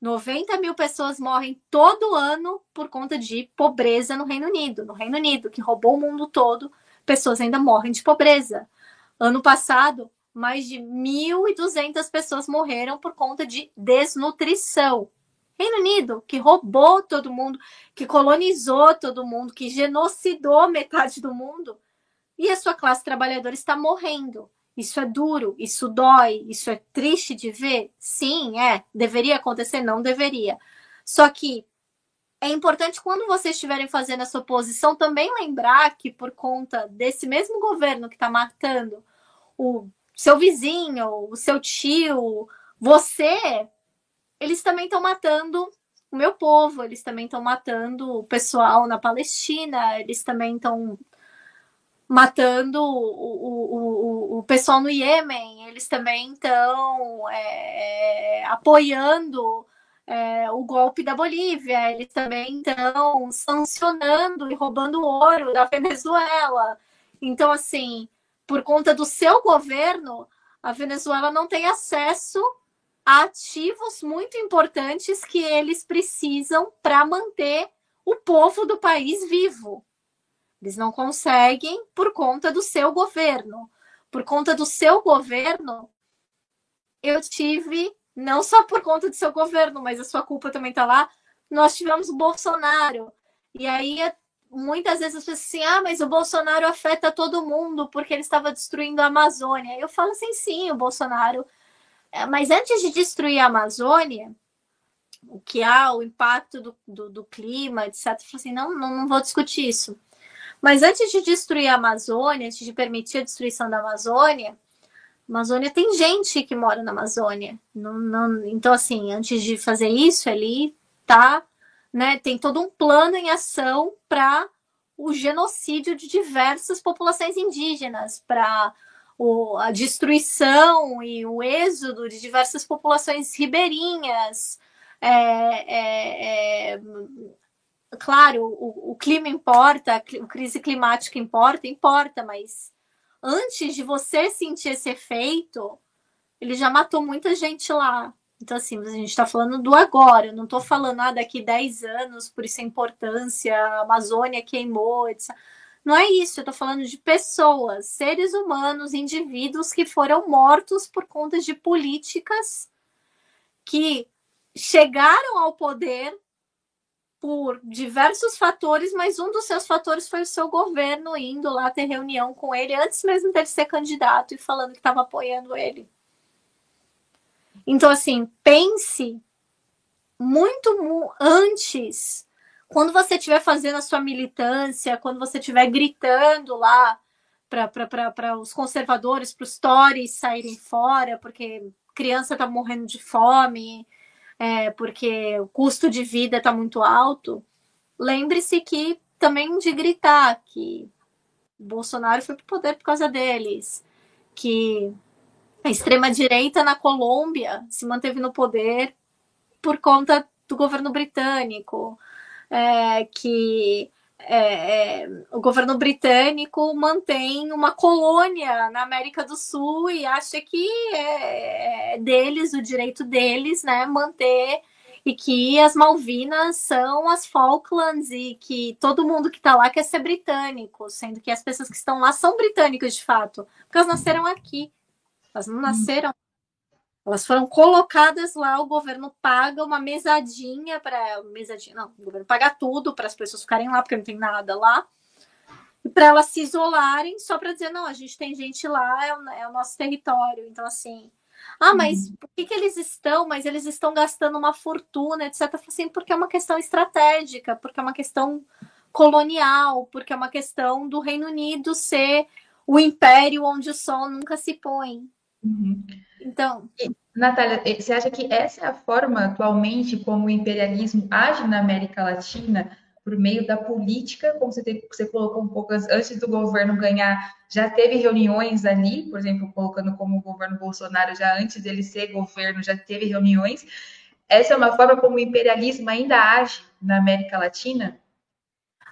90 mil pessoas morrem todo ano por conta de pobreza no Reino Unido. No Reino Unido, que roubou o mundo todo, pessoas ainda morrem de pobreza. Ano passado, mais de 1.200 pessoas morreram por conta de desnutrição. Reino Unido, que roubou todo mundo, que colonizou todo mundo, que genocidou metade do mundo, e a sua classe trabalhadora está morrendo. Isso é duro, isso dói, isso é triste de ver? Sim, é. Deveria acontecer? Não deveria. Só que é importante quando vocês estiverem fazendo essa oposição também lembrar que por conta desse mesmo governo que está matando o seu vizinho, o seu tio, você, eles também estão matando o meu povo, eles também estão matando o pessoal na Palestina, eles também estão matando o, o, o, o pessoal no Iêmen, eles também estão é, é, apoiando é, o golpe da Bolívia, eles também estão sancionando e roubando ouro da Venezuela. Então, assim, por conta do seu governo, a Venezuela não tem acesso a ativos muito importantes que eles precisam para manter o povo do país vivo. Eles não conseguem por conta do seu governo. Por conta do seu governo, eu tive, não só por conta do seu governo, mas a sua culpa também está lá, nós tivemos o Bolsonaro. E aí muitas vezes as pessoas assim, ah, mas o Bolsonaro afeta todo mundo porque ele estava destruindo a Amazônia. Eu falo assim, sim, o Bolsonaro. É, mas antes de destruir a Amazônia, o que há, o impacto do, do, do clima, etc. Eu falo assim, não, não, não vou discutir isso. Mas antes de destruir a Amazônia, antes de permitir a destruição da Amazônia, Amazônia tem gente que mora na Amazônia. Não, não, então, assim, antes de fazer isso, ali tá né, tem todo um plano em ação para o genocídio de diversas populações indígenas, para a destruição e o êxodo de diversas populações ribeirinhas. É, é, é, claro, o, o clima importa, a crise climática importa, importa, mas antes de você sentir esse efeito, ele já matou muita gente lá. Então, assim, a gente está falando do agora, eu não estou falando ah, daqui 10 anos, por isso a importância, a Amazônia queimou, etc. Não é isso, eu estou falando de pessoas, seres humanos, indivíduos que foram mortos por conta de políticas que chegaram ao poder por diversos fatores, mas um dos seus fatores foi o seu governo indo lá ter reunião com ele antes mesmo dele ser candidato e falando que estava apoiando ele. Então, assim, pense muito antes, quando você estiver fazendo a sua militância, quando você estiver gritando lá para os conservadores, para os Tories saírem fora, porque criança está morrendo de fome, é, porque o custo de vida está muito alto, lembre-se que também de gritar que Bolsonaro foi para o poder por causa deles, que a extrema-direita na Colômbia se manteve no poder por conta do governo britânico, é, que é, é, o governo britânico mantém uma colônia na América do Sul e acha que é, é deles, o direito deles, né, manter e que as Malvinas são as Falklands e que todo mundo que está lá quer ser britânico, sendo que as pessoas que estão lá são britânicas de fato, porque elas nasceram aqui. Elas não nasceram. Elas foram colocadas lá, o governo paga uma mesadinha para. Mesadinha, não, o governo paga tudo para as pessoas ficarem lá, porque não tem nada lá. E para elas se isolarem, só para dizer, não, a gente tem gente lá, é o, é o nosso território. Então, assim. Ah, mas uhum. por que, que eles estão? Mas eles estão gastando uma fortuna, etc. Assim, porque é uma questão estratégica, porque é uma questão colonial, porque é uma questão do Reino Unido ser o império onde o sol nunca se põe. Uhum. Então. Natália, eh, você acha que essa é a forma atualmente como o imperialismo age na América Latina? por meio da política, como você, você colocou um pouco antes do governo ganhar, já teve reuniões ali, por exemplo, colocando como o governo Bolsonaro, já antes dele ser governo, já teve reuniões. Essa é uma forma como o imperialismo ainda age na América Latina?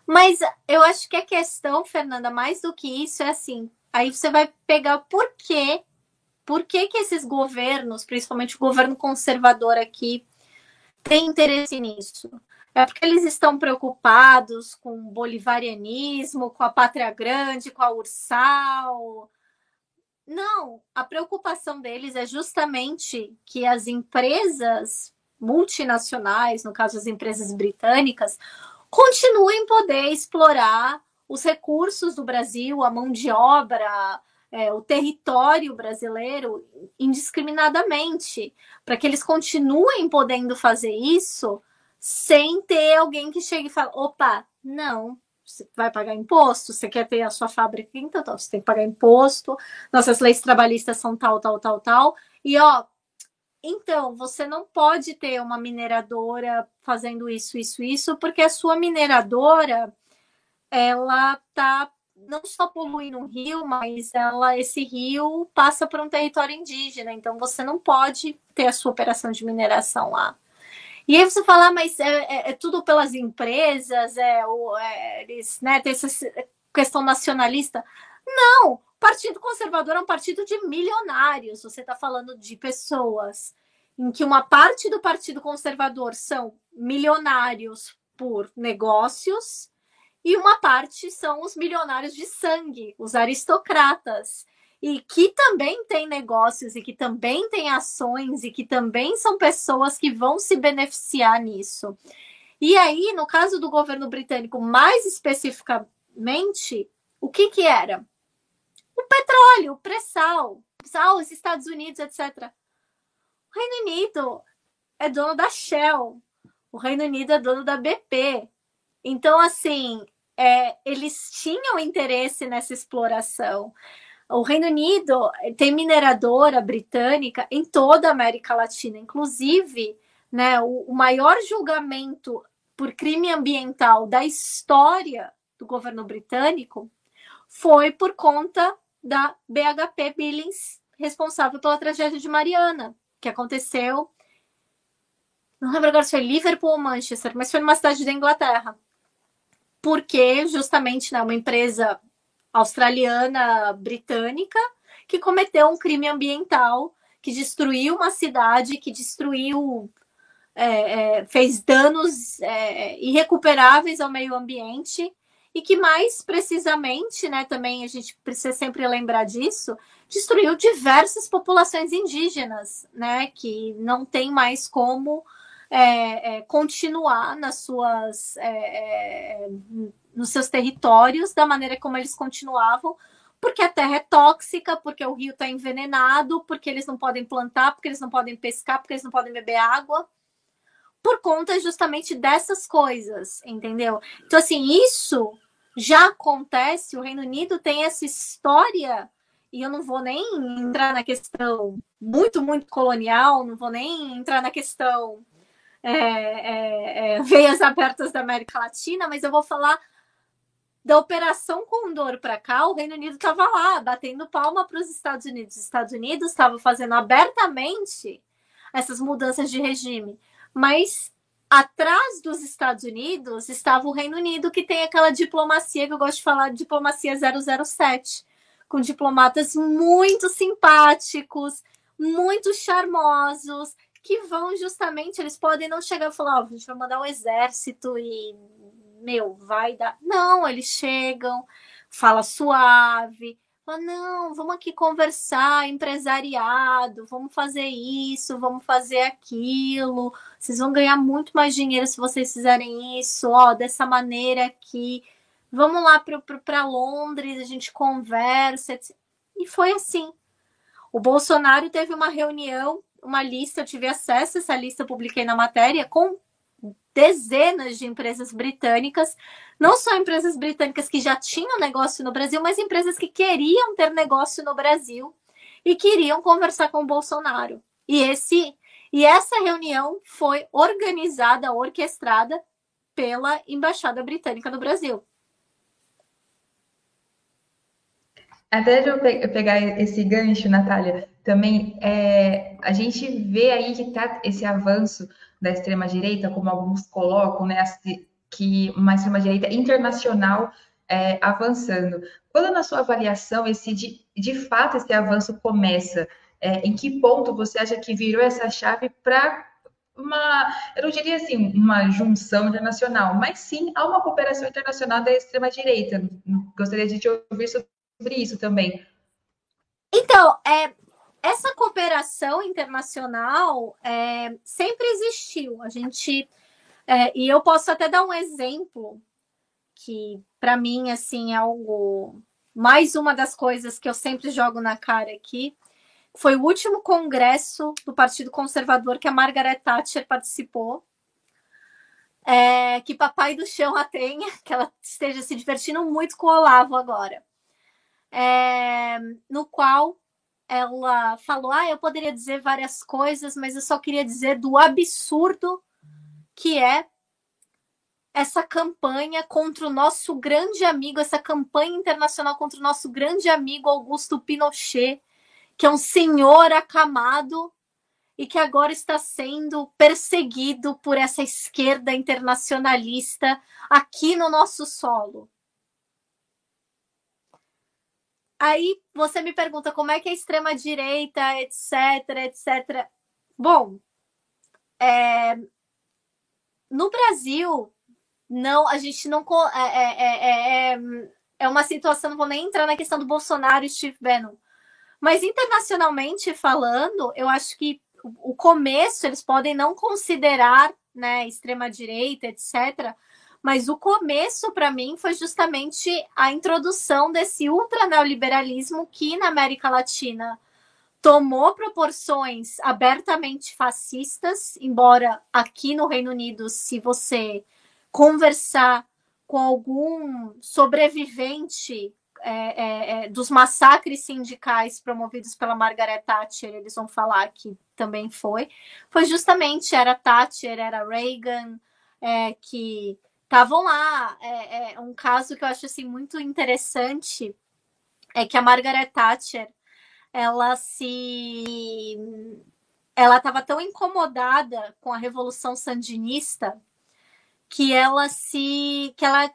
Mas eu acho que a questão, Fernanda, mais do que isso, é assim: aí você vai pegar por quê, por que, que esses governos, principalmente o governo conservador aqui, tem interesse nisso? É porque eles estão preocupados com o bolivarianismo, com a pátria grande, com a Ursal. Não, a preocupação deles é justamente que as empresas multinacionais, no caso as empresas britânicas, continuem poder explorar os recursos do Brasil, a mão de obra, é, o território brasileiro indiscriminadamente, para que eles continuem podendo fazer isso sem ter alguém que chegue e fale: opa, não, você vai pagar imposto, você quer ter a sua fábrica, então, então você tem que pagar imposto, nossas leis trabalhistas são tal, tal, tal, tal, e ó, então, você não pode ter uma mineradora fazendo isso, isso, isso, porque a sua mineradora ela tá não só poluindo um rio, mas ela esse rio passa por um território indígena, então você não pode ter a sua operação de mineração lá. E aí você fala, ah, mas é, é, é, tudo pelas empresas, é, o, é, eles, né, tem essa questão nacionalista. Não, o Partido Conservador é um partido de milionários. Você está falando de pessoas em que uma parte do Partido Conservador são milionários por negócios e uma parte são os milionários de sangue, os aristocratas, e que também têm negócios e que também têm ações e que também são pessoas que vão se beneficiar nisso. E aí, no caso do governo britânico, mais especificamente, o que que era? O petróleo, o pré-sal, os Estados Unidos, etc. O Reino Unido é dono da Shell, o Reino Unido é dono da BP. Então, assim, é, eles tinham interesse nessa exploração. O Reino Unido tem mineradora britânica em toda a América Latina, inclusive, né, o, o maior julgamento por crime ambiental da história do governo britânico foi por conta da BHP Billings, responsável pela tragédia de Mariana que aconteceu. Não lembro agora se foi Liverpool ou Manchester, mas foi numa cidade da Inglaterra. Porque justamente né, uma empresa australiana britânica que cometeu um crime ambiental que destruiu uma cidade, que destruiu, é, é, fez danos é, irrecuperáveis ao meio ambiente. E que mais precisamente, né, também a gente precisa sempre lembrar disso, destruiu diversas populações indígenas, né, que não tem mais como é, é, continuar nas suas, é, é, nos seus territórios da maneira como eles continuavam, porque a terra é tóxica, porque o rio está envenenado, porque eles não podem plantar, porque eles não podem pescar, porque eles não podem beber água, por conta justamente dessas coisas, entendeu? Então, assim, isso já acontece, o Reino Unido tem essa história e eu não vou nem entrar na questão muito, muito colonial, não vou nem entrar na questão é, é, é, veias abertas da América Latina, mas eu vou falar da Operação Condor para cá, o Reino Unido estava lá, batendo palma para os Estados Unidos. Os Estados Unidos estavam fazendo abertamente essas mudanças de regime, mas atrás dos Estados Unidos estava o Reino Unido, que tem aquela diplomacia que eu gosto de falar, diplomacia 007 com diplomatas muito simpáticos, muito charmosos, que vão justamente, eles podem não chegar e falar, oh, a gente vai mandar um exército e, meu, vai dar. Não, eles chegam, fala suave, fala, não, vamos aqui conversar, empresariado, vamos fazer isso, vamos fazer aquilo, vocês vão ganhar muito mais dinheiro se vocês fizerem isso, ó, dessa maneira aqui vamos lá para Londres, a gente conversa. E foi assim. O Bolsonaro teve uma reunião, uma lista, eu tive acesso a essa lista, publiquei na matéria, com dezenas de empresas britânicas, não só empresas britânicas que já tinham negócio no Brasil, mas empresas que queriam ter negócio no Brasil e queriam conversar com o Bolsonaro. E esse e essa reunião foi organizada, orquestrada pela embaixada britânica no Brasil. Até eu pegar esse gancho, Natália, também é, a gente vê aí que tá esse avanço da extrema-direita, como alguns colocam, né, que uma extrema-direita internacional é, avançando. Quando na sua avaliação esse de, de fato esse avanço começa, é, em que ponto você acha que virou essa chave para uma, eu não diria assim, uma junção internacional, mas sim há uma cooperação internacional da extrema-direita. Gostaria de te ouvir sobre isso também. Então, é, cooperação internacional é, sempre existiu. A gente. É, e eu posso até dar um exemplo que, para mim, assim, é algo. Mais uma das coisas que eu sempre jogo na cara aqui foi o último congresso do Partido Conservador que a Margaret Thatcher participou. É, que papai do chão a tenha, [laughs] que ela esteja se divertindo muito com o Olavo agora. É, no qual ela falou: Ah, eu poderia dizer várias coisas, mas eu só queria dizer do absurdo que é essa campanha contra o nosso grande amigo, essa campanha internacional contra o nosso grande amigo Augusto Pinochet, que é um senhor acamado e que agora está sendo perseguido por essa esquerda internacionalista aqui no nosso solo. Aí você me pergunta como é que é a extrema direita, etc, etc. Bom, é, no Brasil não, a gente não é, é, é, é, uma situação. Não vou nem entrar na questão do Bolsonaro e Steve Bannon mas internacionalmente falando, eu acho que o começo eles podem não considerar, né, extrema direita, etc. Mas o começo para mim foi justamente a introdução desse ultra neoliberalismo que na América Latina tomou proporções abertamente fascistas, embora aqui no Reino Unido, se você conversar com algum sobrevivente é, é, é, dos massacres sindicais promovidos pela Margaret Thatcher, eles vão falar que também foi, foi justamente era Thatcher, era Reagan, é, que estavam lá. É, é, um caso que eu acho assim muito interessante é que a Margaret Thatcher ela se ela estava tão incomodada com a revolução sandinista que ela se que ela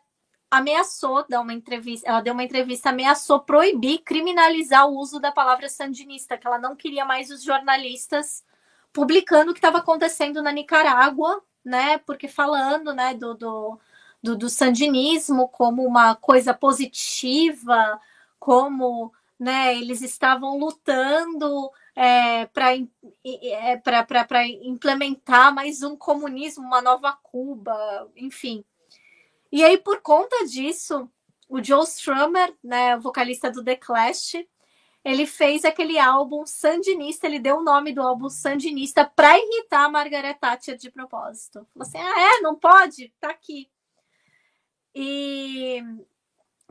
ameaçou dar uma entrevista, ela deu uma entrevista, ameaçou proibir, criminalizar o uso da palavra sandinista, que ela não queria mais os jornalistas publicando o que estava acontecendo na Nicarágua, né? Porque falando, né, do, do, do, do sandinismo como uma coisa positiva, como né, eles estavam lutando é, para é, implementar mais um comunismo, uma nova Cuba, enfim. E aí, por conta disso, o Joe Strummer, né, vocalista do The Clash, ele fez aquele álbum Sandinista, ele deu o nome do álbum Sandinista para irritar a Margaret Thatcher de propósito. Falou assim: ah, é? Não pode? Tá aqui. E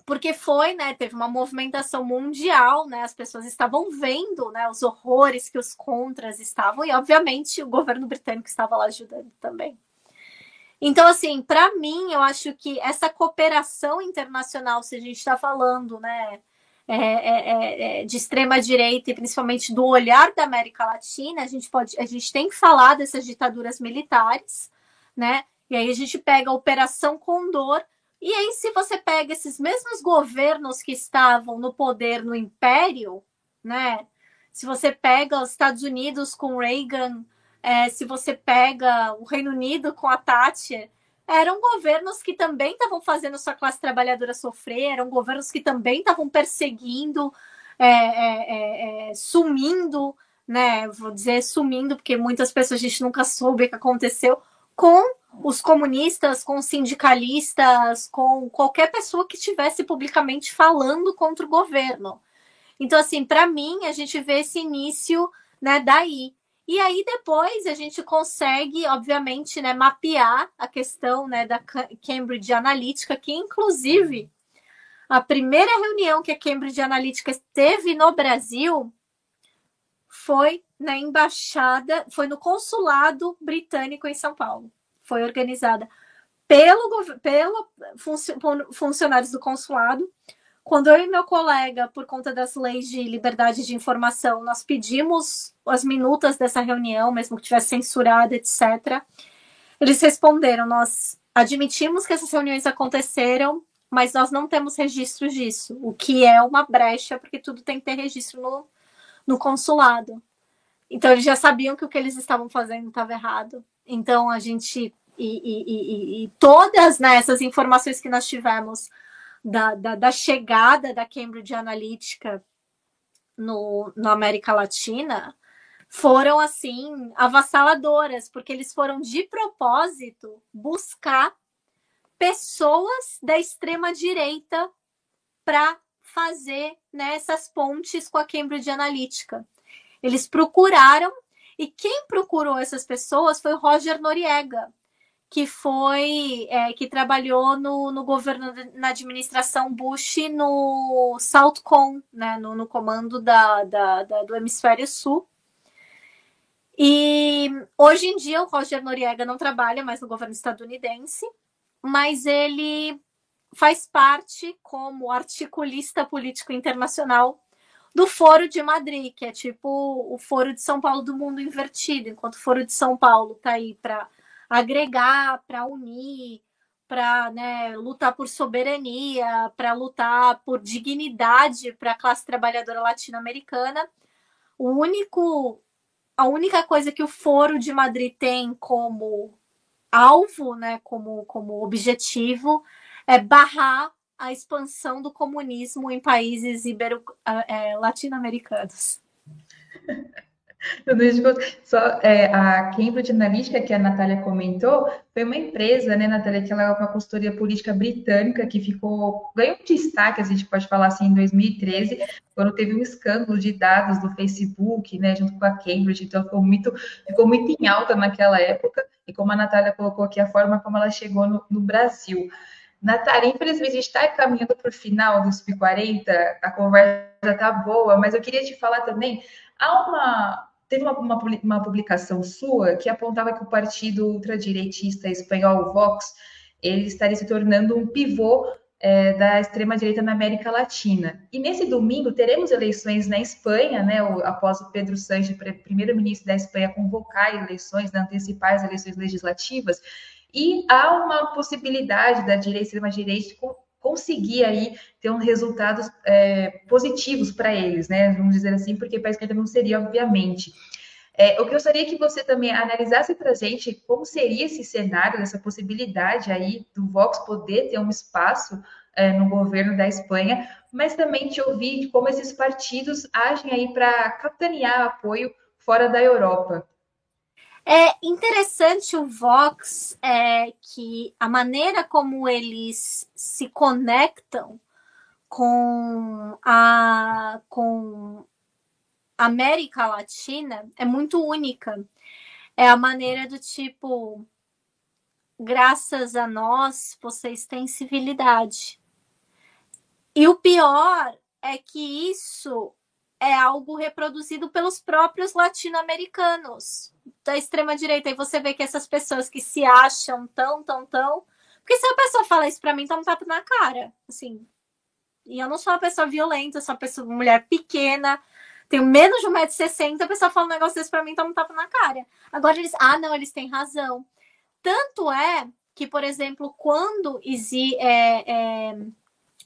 porque foi, né, teve uma movimentação mundial, né, as pessoas estavam vendo, né, os horrores que os contras estavam e obviamente o governo britânico estava lá ajudando também. Então, assim, para mim, eu acho que essa cooperação internacional, se a gente está falando, né, é, é, é, é, de extrema direita e principalmente do olhar da América Latina, a gente pode, a gente tem que falar dessas ditaduras militares, né? E aí a gente pega a Operação Condor. E aí, se você pega esses mesmos governos que estavam no poder no Império, né? Se você pega os Estados Unidos com Reagan, é, se você pega o Reino Unido com a Thatcher, eram governos que também estavam fazendo sua classe trabalhadora sofrer, eram governos que também estavam perseguindo, é, é, é, é, sumindo, né? Vou dizer sumindo, porque muitas pessoas a gente nunca soube o que aconteceu com os comunistas, com os sindicalistas, com qualquer pessoa que estivesse publicamente falando contra o governo. Então, assim, para mim, a gente vê esse início né, daí. E aí depois a gente consegue, obviamente, né, mapear a questão né, da Cambridge Analytica, que inclusive a primeira reunião que a Cambridge Analytica teve no Brasil foi na embaixada, foi no consulado britânico em São Paulo. Foi organizada pelo, pelo funcionários do consulado quando eu e meu colega, por conta das leis de liberdade de informação, nós pedimos as minutas dessa reunião, mesmo que tivesse censurada, etc., eles responderam: nós admitimos que essas reuniões aconteceram, mas nós não temos registro disso, o que é uma brecha, porque tudo tem que ter registro no, no consulado. Então, eles já sabiam que o que eles estavam fazendo estava errado. Então, a gente. E, e, e, e todas né, essas informações que nós tivemos da, da, da chegada da Cambridge Analytica no, na América Latina foram assim avassaladoras, porque eles foram de propósito buscar pessoas da extrema direita para fazer né, essas pontes com a Cambridge Analytica. Eles procuraram e quem procurou essas pessoas foi o Roger Noriega, que foi é, que trabalhou no, no, governo na administração Bush no Southcom, né, no, no comando da, da, da, do hemisfério sul. E hoje em dia o Roger Noriega não trabalha mais no governo estadunidense, mas ele faz parte como articulista político internacional do Foro de Madrid, que é tipo o Foro de São Paulo do mundo invertido, enquanto o Foro de São Paulo está aí para agregar, para unir, para né, lutar por soberania, para lutar por dignidade para a classe trabalhadora latino-americana. O único, a única coisa que o Foro de Madrid tem como alvo, né, como, como objetivo, é barrar a expansão do comunismo em países ibero, é, latino-americanos. [laughs] Só é, a Cambridge Analytica, que a Natália comentou, foi uma empresa, né, Natália, que ela é uma consultoria política britânica que ficou, ganhou destaque, a gente pode falar assim, em 2013, quando teve um escândalo de dados do Facebook, né, junto com a Cambridge, então ficou muito, ficou muito em alta naquela época, e como a Natália colocou aqui, a forma como ela chegou no, no Brasil. Natália, infelizmente está caminhando para o final do Sub-40, a conversa está boa, mas eu queria te falar também, há uma, teve uma, uma, uma, publicação sua que apontava que o partido ultradireitista espanhol Vox ele estaria se tornando um pivô é, da extrema-direita na América Latina. E nesse domingo teremos eleições na Espanha, né, após o Pedro Sánchez, primeiro-ministro da Espanha, convocar eleições, né, antecipar as eleições legislativas. E há uma possibilidade da direita extrema-direita conseguir aí ter um resultados é, positivos para eles, né? Vamos dizer assim, porque para a esquerda não seria, obviamente. É, eu gostaria que você também analisasse para a gente como seria esse cenário, essa possibilidade aí do Vox poder ter um espaço é, no governo da Espanha, mas também te ouvir como esses partidos agem aí para capitanear apoio fora da Europa. É interessante o Vox é que a maneira como eles se conectam com a com a América Latina é muito única. É a maneira do tipo graças a nós vocês têm civilidade. E o pior é que isso é algo reproduzido pelos próprios latino-americanos da extrema-direita. E você vê que essas pessoas que se acham tão, tão, tão. Porque se a pessoa fala isso pra mim, toma um tapa na cara. Assim. E eu não sou uma pessoa violenta, sou uma pessoa, mulher pequena, tenho menos de 1,60m, a pessoa fala um negócio desse pra mim, toma um tapa na cara. Agora eles. Ah, não, eles têm razão. Tanto é que, por exemplo, quando é, é,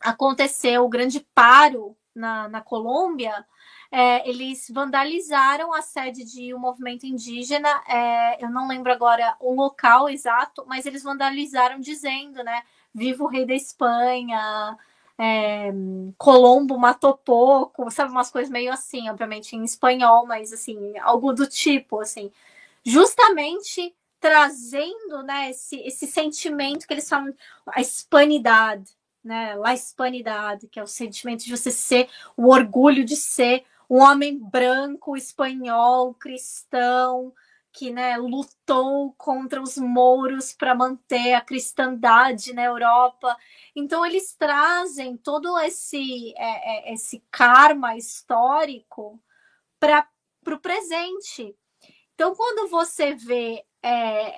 aconteceu o grande paro na, na Colômbia, é, eles vandalizaram a sede de um movimento indígena, é, eu não lembro agora o local exato, mas eles vandalizaram dizendo, né, viva o rei da Espanha, é, Colombo matou pouco, sabe, umas coisas meio assim, obviamente em espanhol, mas assim, algo do tipo, assim, justamente trazendo, né, esse, esse sentimento que eles falam, a hispanidade, né, la hispanidade, que é o sentimento de você ser, o orgulho de ser um homem branco, espanhol, cristão, que né, lutou contra os mouros para manter a cristandade na Europa. Então eles trazem todo esse é, é, esse karma histórico para o presente. Então quando você vê é,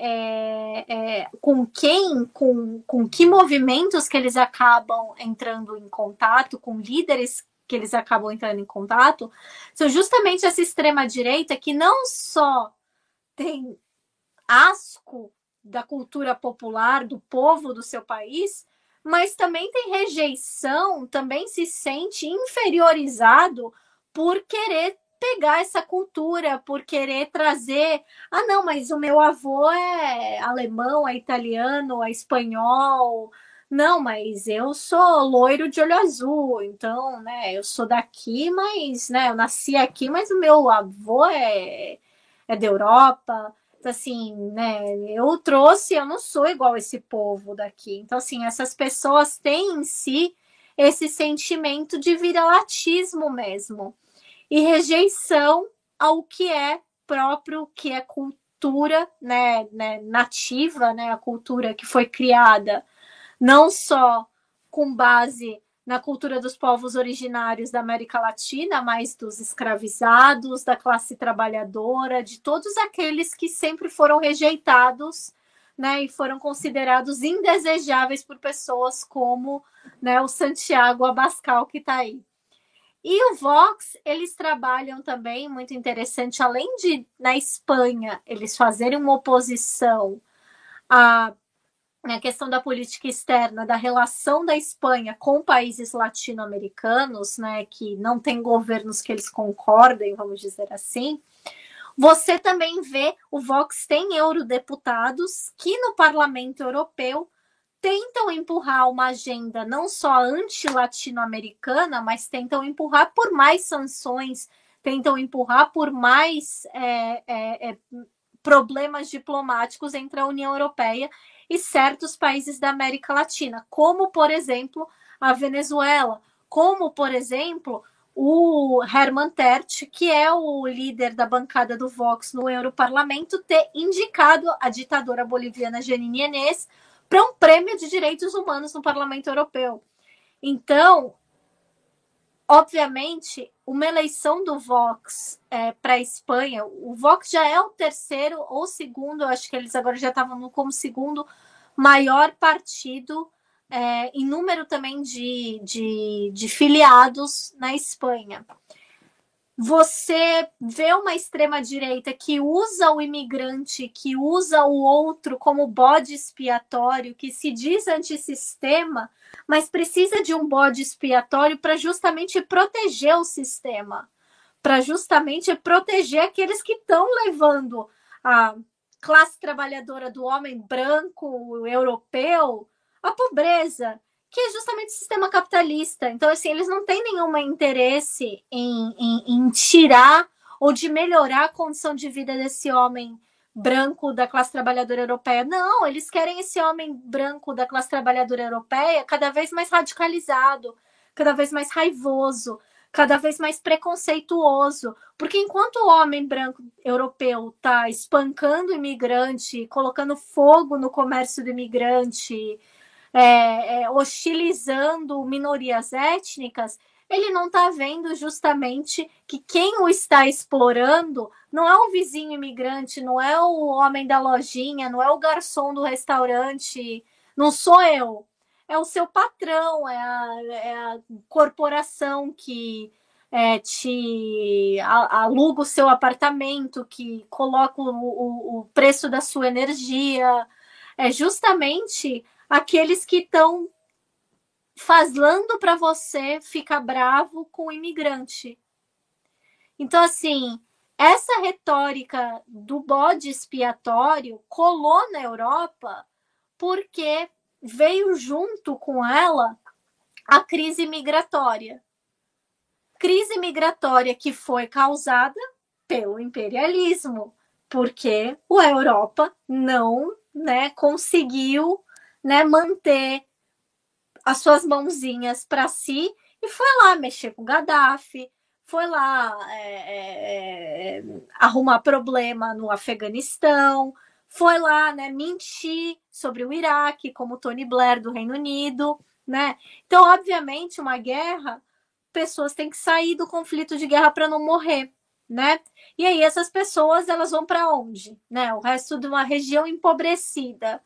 é, é, com quem, com, com que movimentos que eles acabam entrando em contato, com líderes que eles acabam entrando em contato, são justamente essa extrema-direita que não só tem asco da cultura popular, do povo do seu país, mas também tem rejeição, também se sente inferiorizado por querer pegar essa cultura, por querer trazer. Ah, não, mas o meu avô é alemão, é italiano, é espanhol. Não, mas eu sou loiro de olho azul, então, né, eu sou daqui, mas, né, eu nasci aqui, mas o meu avô é, é da Europa. Então, assim, né, eu trouxe, eu não sou igual esse povo daqui. Então, assim, essas pessoas têm em si esse sentimento de viralatismo mesmo e rejeição ao que é próprio, que é cultura né, né, nativa, né, a cultura que foi criada não só com base na cultura dos povos originários da América Latina, mas dos escravizados, da classe trabalhadora, de todos aqueles que sempre foram rejeitados né, e foram considerados indesejáveis por pessoas como né, o Santiago Abascal que está aí. E o Vox, eles trabalham também, muito interessante, além de na Espanha eles fazerem uma oposição à, à questão da política externa, da relação da Espanha com países latino-americanos, né, que não tem governos que eles concordem, vamos dizer assim. Você também vê, o Vox tem eurodeputados que no Parlamento Europeu tentam empurrar uma agenda não só anti-latino-americana, mas tentam empurrar por mais sanções, tentam empurrar por mais é, é, é, problemas diplomáticos entre a União Europeia e certos países da América Latina, como, por exemplo, a Venezuela, como, por exemplo, o Herman Tertsch, que é o líder da bancada do Vox no Europarlamento, ter indicado a ditadora boliviana Janine Enes para um prêmio de direitos humanos no Parlamento Europeu. Então, obviamente, uma eleição do Vox é, para a Espanha, o Vox já é o terceiro ou segundo, acho que eles agora já estavam como segundo maior partido é, em número também de, de, de filiados na Espanha você vê uma extrema-direita que usa o imigrante, que usa o outro como bode expiatório, que se diz antissistema, mas precisa de um bode expiatório para justamente proteger o sistema, para justamente proteger aqueles que estão levando a classe trabalhadora do homem branco, europeu, à pobreza que é justamente o sistema capitalista. Então, assim, eles não têm nenhum interesse em, em, em tirar ou de melhorar a condição de vida desse homem branco da classe trabalhadora europeia. Não, eles querem esse homem branco da classe trabalhadora europeia cada vez mais radicalizado, cada vez mais raivoso, cada vez mais preconceituoso. Porque enquanto o homem branco europeu está espancando o imigrante, colocando fogo no comércio do imigrante, é, é, hostilizando minorias étnicas, ele não está vendo justamente que quem o está explorando não é o vizinho imigrante, não é o homem da lojinha, não é o garçom do restaurante, não sou eu. É o seu patrão, é a, é a corporação que é, te aluga o seu apartamento, que coloca o, o, o preço da sua energia. É justamente aqueles que estão fazendo para você ficar bravo com o imigrante. Então, assim, essa retórica do bode expiatório colou na Europa porque veio junto com ela a crise migratória. Crise migratória que foi causada pelo imperialismo, porque a Europa não né, conseguiu né, manter as suas mãozinhas para si e foi lá mexer com Gaddafi, foi lá é, é, é, arrumar problema no Afeganistão, foi lá né, mentir sobre o Iraque, como Tony Blair do Reino Unido, né? Então, obviamente, uma guerra, pessoas têm que sair do conflito de guerra para não morrer, né? E aí essas pessoas elas vão para onde, né? O resto de uma região empobrecida,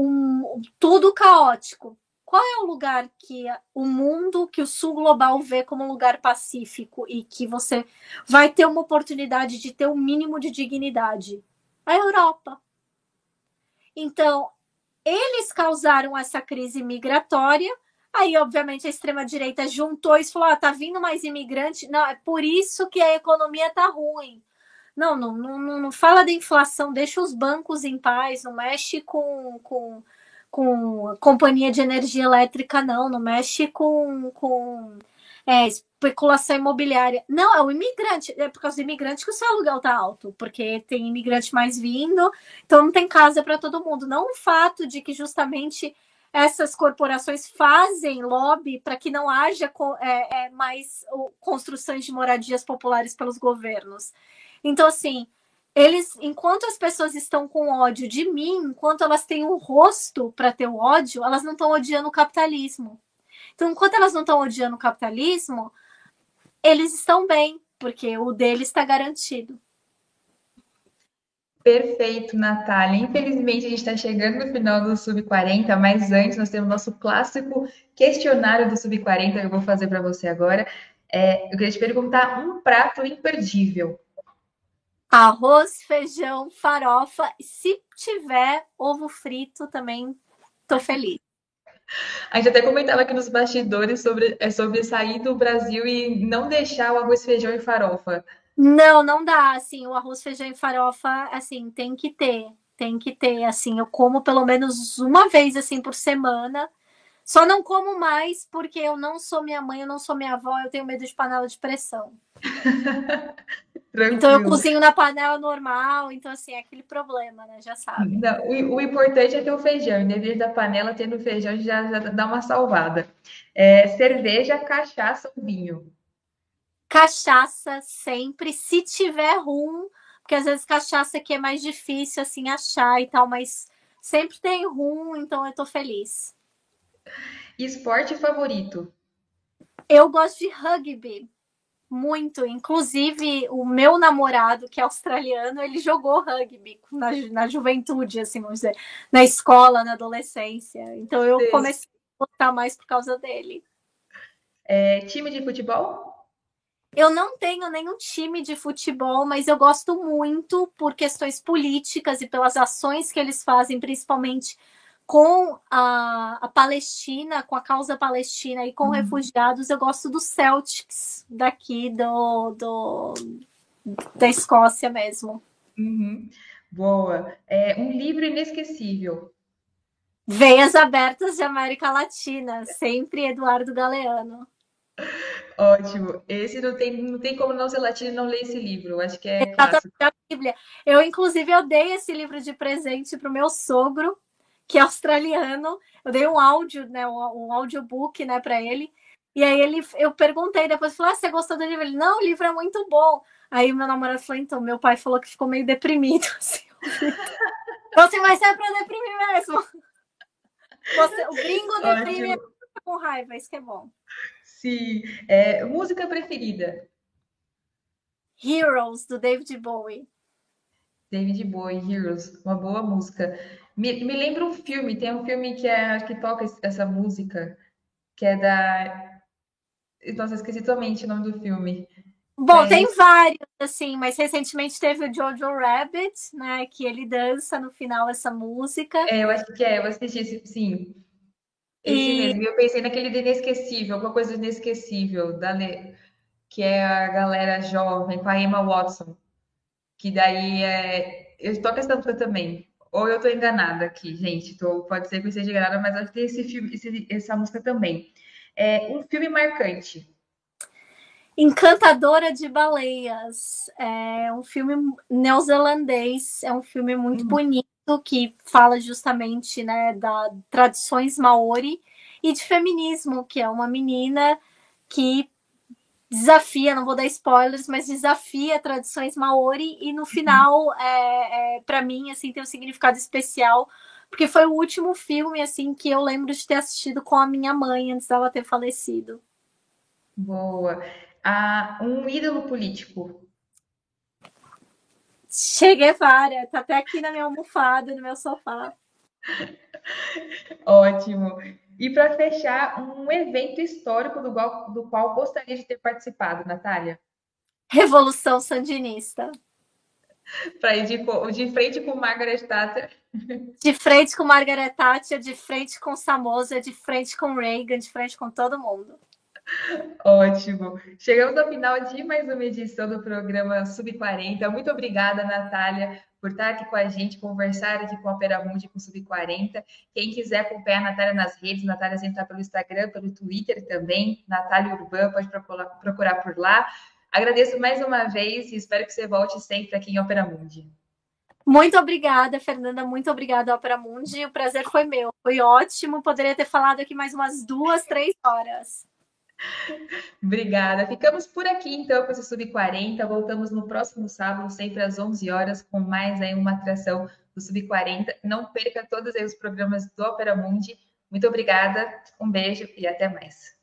um, tudo caótico. Qual é o lugar que o mundo, que o sul global vê como um lugar pacífico e que você vai ter uma oportunidade de ter um mínimo de dignidade? A Europa. Então, eles causaram essa crise migratória. Aí, obviamente, a extrema-direita juntou e falou: ah, tá vindo mais imigrante. Não, é por isso que a economia tá ruim. Não, não, não, não fala da inflação, deixa os bancos em paz, não mexe com, com, com companhia de energia elétrica, não, não mexe com, com é, especulação imobiliária. Não, é o imigrante, é por causa do imigrante que o seu aluguel tá alto, porque tem imigrante mais vindo, então não tem casa para todo mundo. Não o fato de que justamente essas corporações fazem lobby para que não haja é, é, mais construções de moradias populares pelos governos. Então, assim, eles, enquanto as pessoas estão com ódio de mim, enquanto elas têm um rosto para ter o ódio, elas não estão odiando o capitalismo. Então, enquanto elas não estão odiando o capitalismo, eles estão bem, porque o deles está garantido. Perfeito, Natália. Infelizmente, a gente está chegando no final do Sub-40, mas antes nós temos nosso clássico questionário do Sub-40 que eu vou fazer para você agora. É, eu queria te perguntar um prato imperdível. Arroz, feijão, farofa. Se tiver ovo frito, também tô feliz. A gente até comentava aqui nos bastidores sobre, é, sobre sair do Brasil e não deixar o arroz, feijão e farofa. Não, não dá. Assim, o arroz, feijão e farofa, assim, tem que ter. Tem que ter, assim, eu como pelo menos uma vez, assim, por semana. Só não como mais porque eu não sou minha mãe, eu não sou minha avó, eu tenho medo de panela de pressão. [laughs] então eu cozinho na panela normal, então assim, é aquele problema, né? Já sabe. Não, o, o, importante é ter o feijão, em vez da panela tendo feijão já, já dá uma salvada. É, cerveja, cachaça ou vinho? Cachaça sempre, se tiver rum, porque às vezes cachaça aqui é mais difícil assim achar e tal, mas sempre tem rum, então eu tô feliz. Esporte favorito? Eu gosto de rugby. Muito. Inclusive, o meu namorado, que é australiano, ele jogou rugby na, na juventude, assim, vamos dizer, na escola, na adolescência. Então eu Sim. comecei a gostar mais por causa dele. É, time de futebol? Eu não tenho nenhum time de futebol, mas eu gosto muito por questões políticas e pelas ações que eles fazem, principalmente com a, a, Palestina, com a causa palestina e com uhum. refugiados, eu gosto do Celtics daqui do, do da Escócia mesmo. Uhum. Boa. É, um livro inesquecível. Veias Abertas de América Latina, sempre Eduardo Galeano. Ótimo. Esse não tem, não tem como não ser latino e não ler esse livro. Acho que é. Exatamente a Bíblia. Eu, inclusive, eu dei esse livro de presente para o meu sogro que é australiano. Eu dei um áudio, né, um, um audiobook, né, para ele. E aí ele, eu perguntei depois, falou: ah, você gostou do livro? Ele, não, o livro é muito bom. Aí meu namorado falou, então, meu pai falou que ficou meio deprimido. [laughs] Assim, assim, mas é pra deprimir mesmo. Você, o gringo deprime com raiva, isso que é bom. Sim. É, música preferida? Heroes, do David Bowie. David Bowie, Heroes, uma boa música. Me, me lembra um filme, tem um filme que é que toca essa música, que é da. Nossa, esqueci totalmente o nome do filme. Bom, é tem vários, assim, mas recentemente teve o Jojo Rabbit, né? Que ele dança no final essa música. É, eu acho que é, eu assisti esse, sim. Esse e... mesmo. Eu pensei naquele de inesquecível, alguma coisa inesquecível, da que é a galera jovem, com a Emma Watson. Que daí é. Eu toco essa música também. Ou eu estou enganada aqui, gente. Tô, pode ser que eu esteja enganada, mas acho que tem esse filme, esse, essa música também. É um filme marcante. Encantadora de Baleias. É um filme neozelandês. É um filme muito hum. bonito que fala justamente né, da tradições maori e de feminismo, que é uma menina que desafia, não vou dar spoilers, mas desafia tradições maori e no final, é, é para mim, assim, tem um significado especial, porque foi o último filme, assim, que eu lembro de ter assistido com a minha mãe antes dela ter falecido. Boa. Ah, um ídolo político. Che Guevara, tá até aqui na minha almofada, no meu sofá. [laughs] Ótimo. E para fechar, um evento histórico do qual, do qual gostaria de ter participado, Natália? Revolução Sandinista. Para ir de, de, frente com Margaret Thatcher. De frente com Margaret Thatcher, de frente com Samosa, de frente com Reagan, de frente com todo mundo. Ótimo. Chegamos ao final de mais uma edição do programa Sub40. Muito obrigada, Natália, por estar aqui com a gente, conversar aqui com a Opera Mundi com Sub40. Quem quiser acompanhar a Natália nas redes, Natália sempre está pelo Instagram, pelo Twitter também, Natália Urbana, pode procurar por lá. Agradeço mais uma vez e espero que você volte sempre aqui em Opera Mundi. Muito obrigada, Fernanda. Muito obrigada, Opera Mundi. O prazer foi meu. Foi ótimo. Poderia ter falado aqui mais umas duas, três horas. Obrigada. Ficamos por aqui então com esse Sub40. Voltamos no próximo sábado, sempre às 11 horas, com mais aí uma atração do Sub40. Não perca todos os programas do Opera Mundi. Muito obrigada, um beijo e até mais.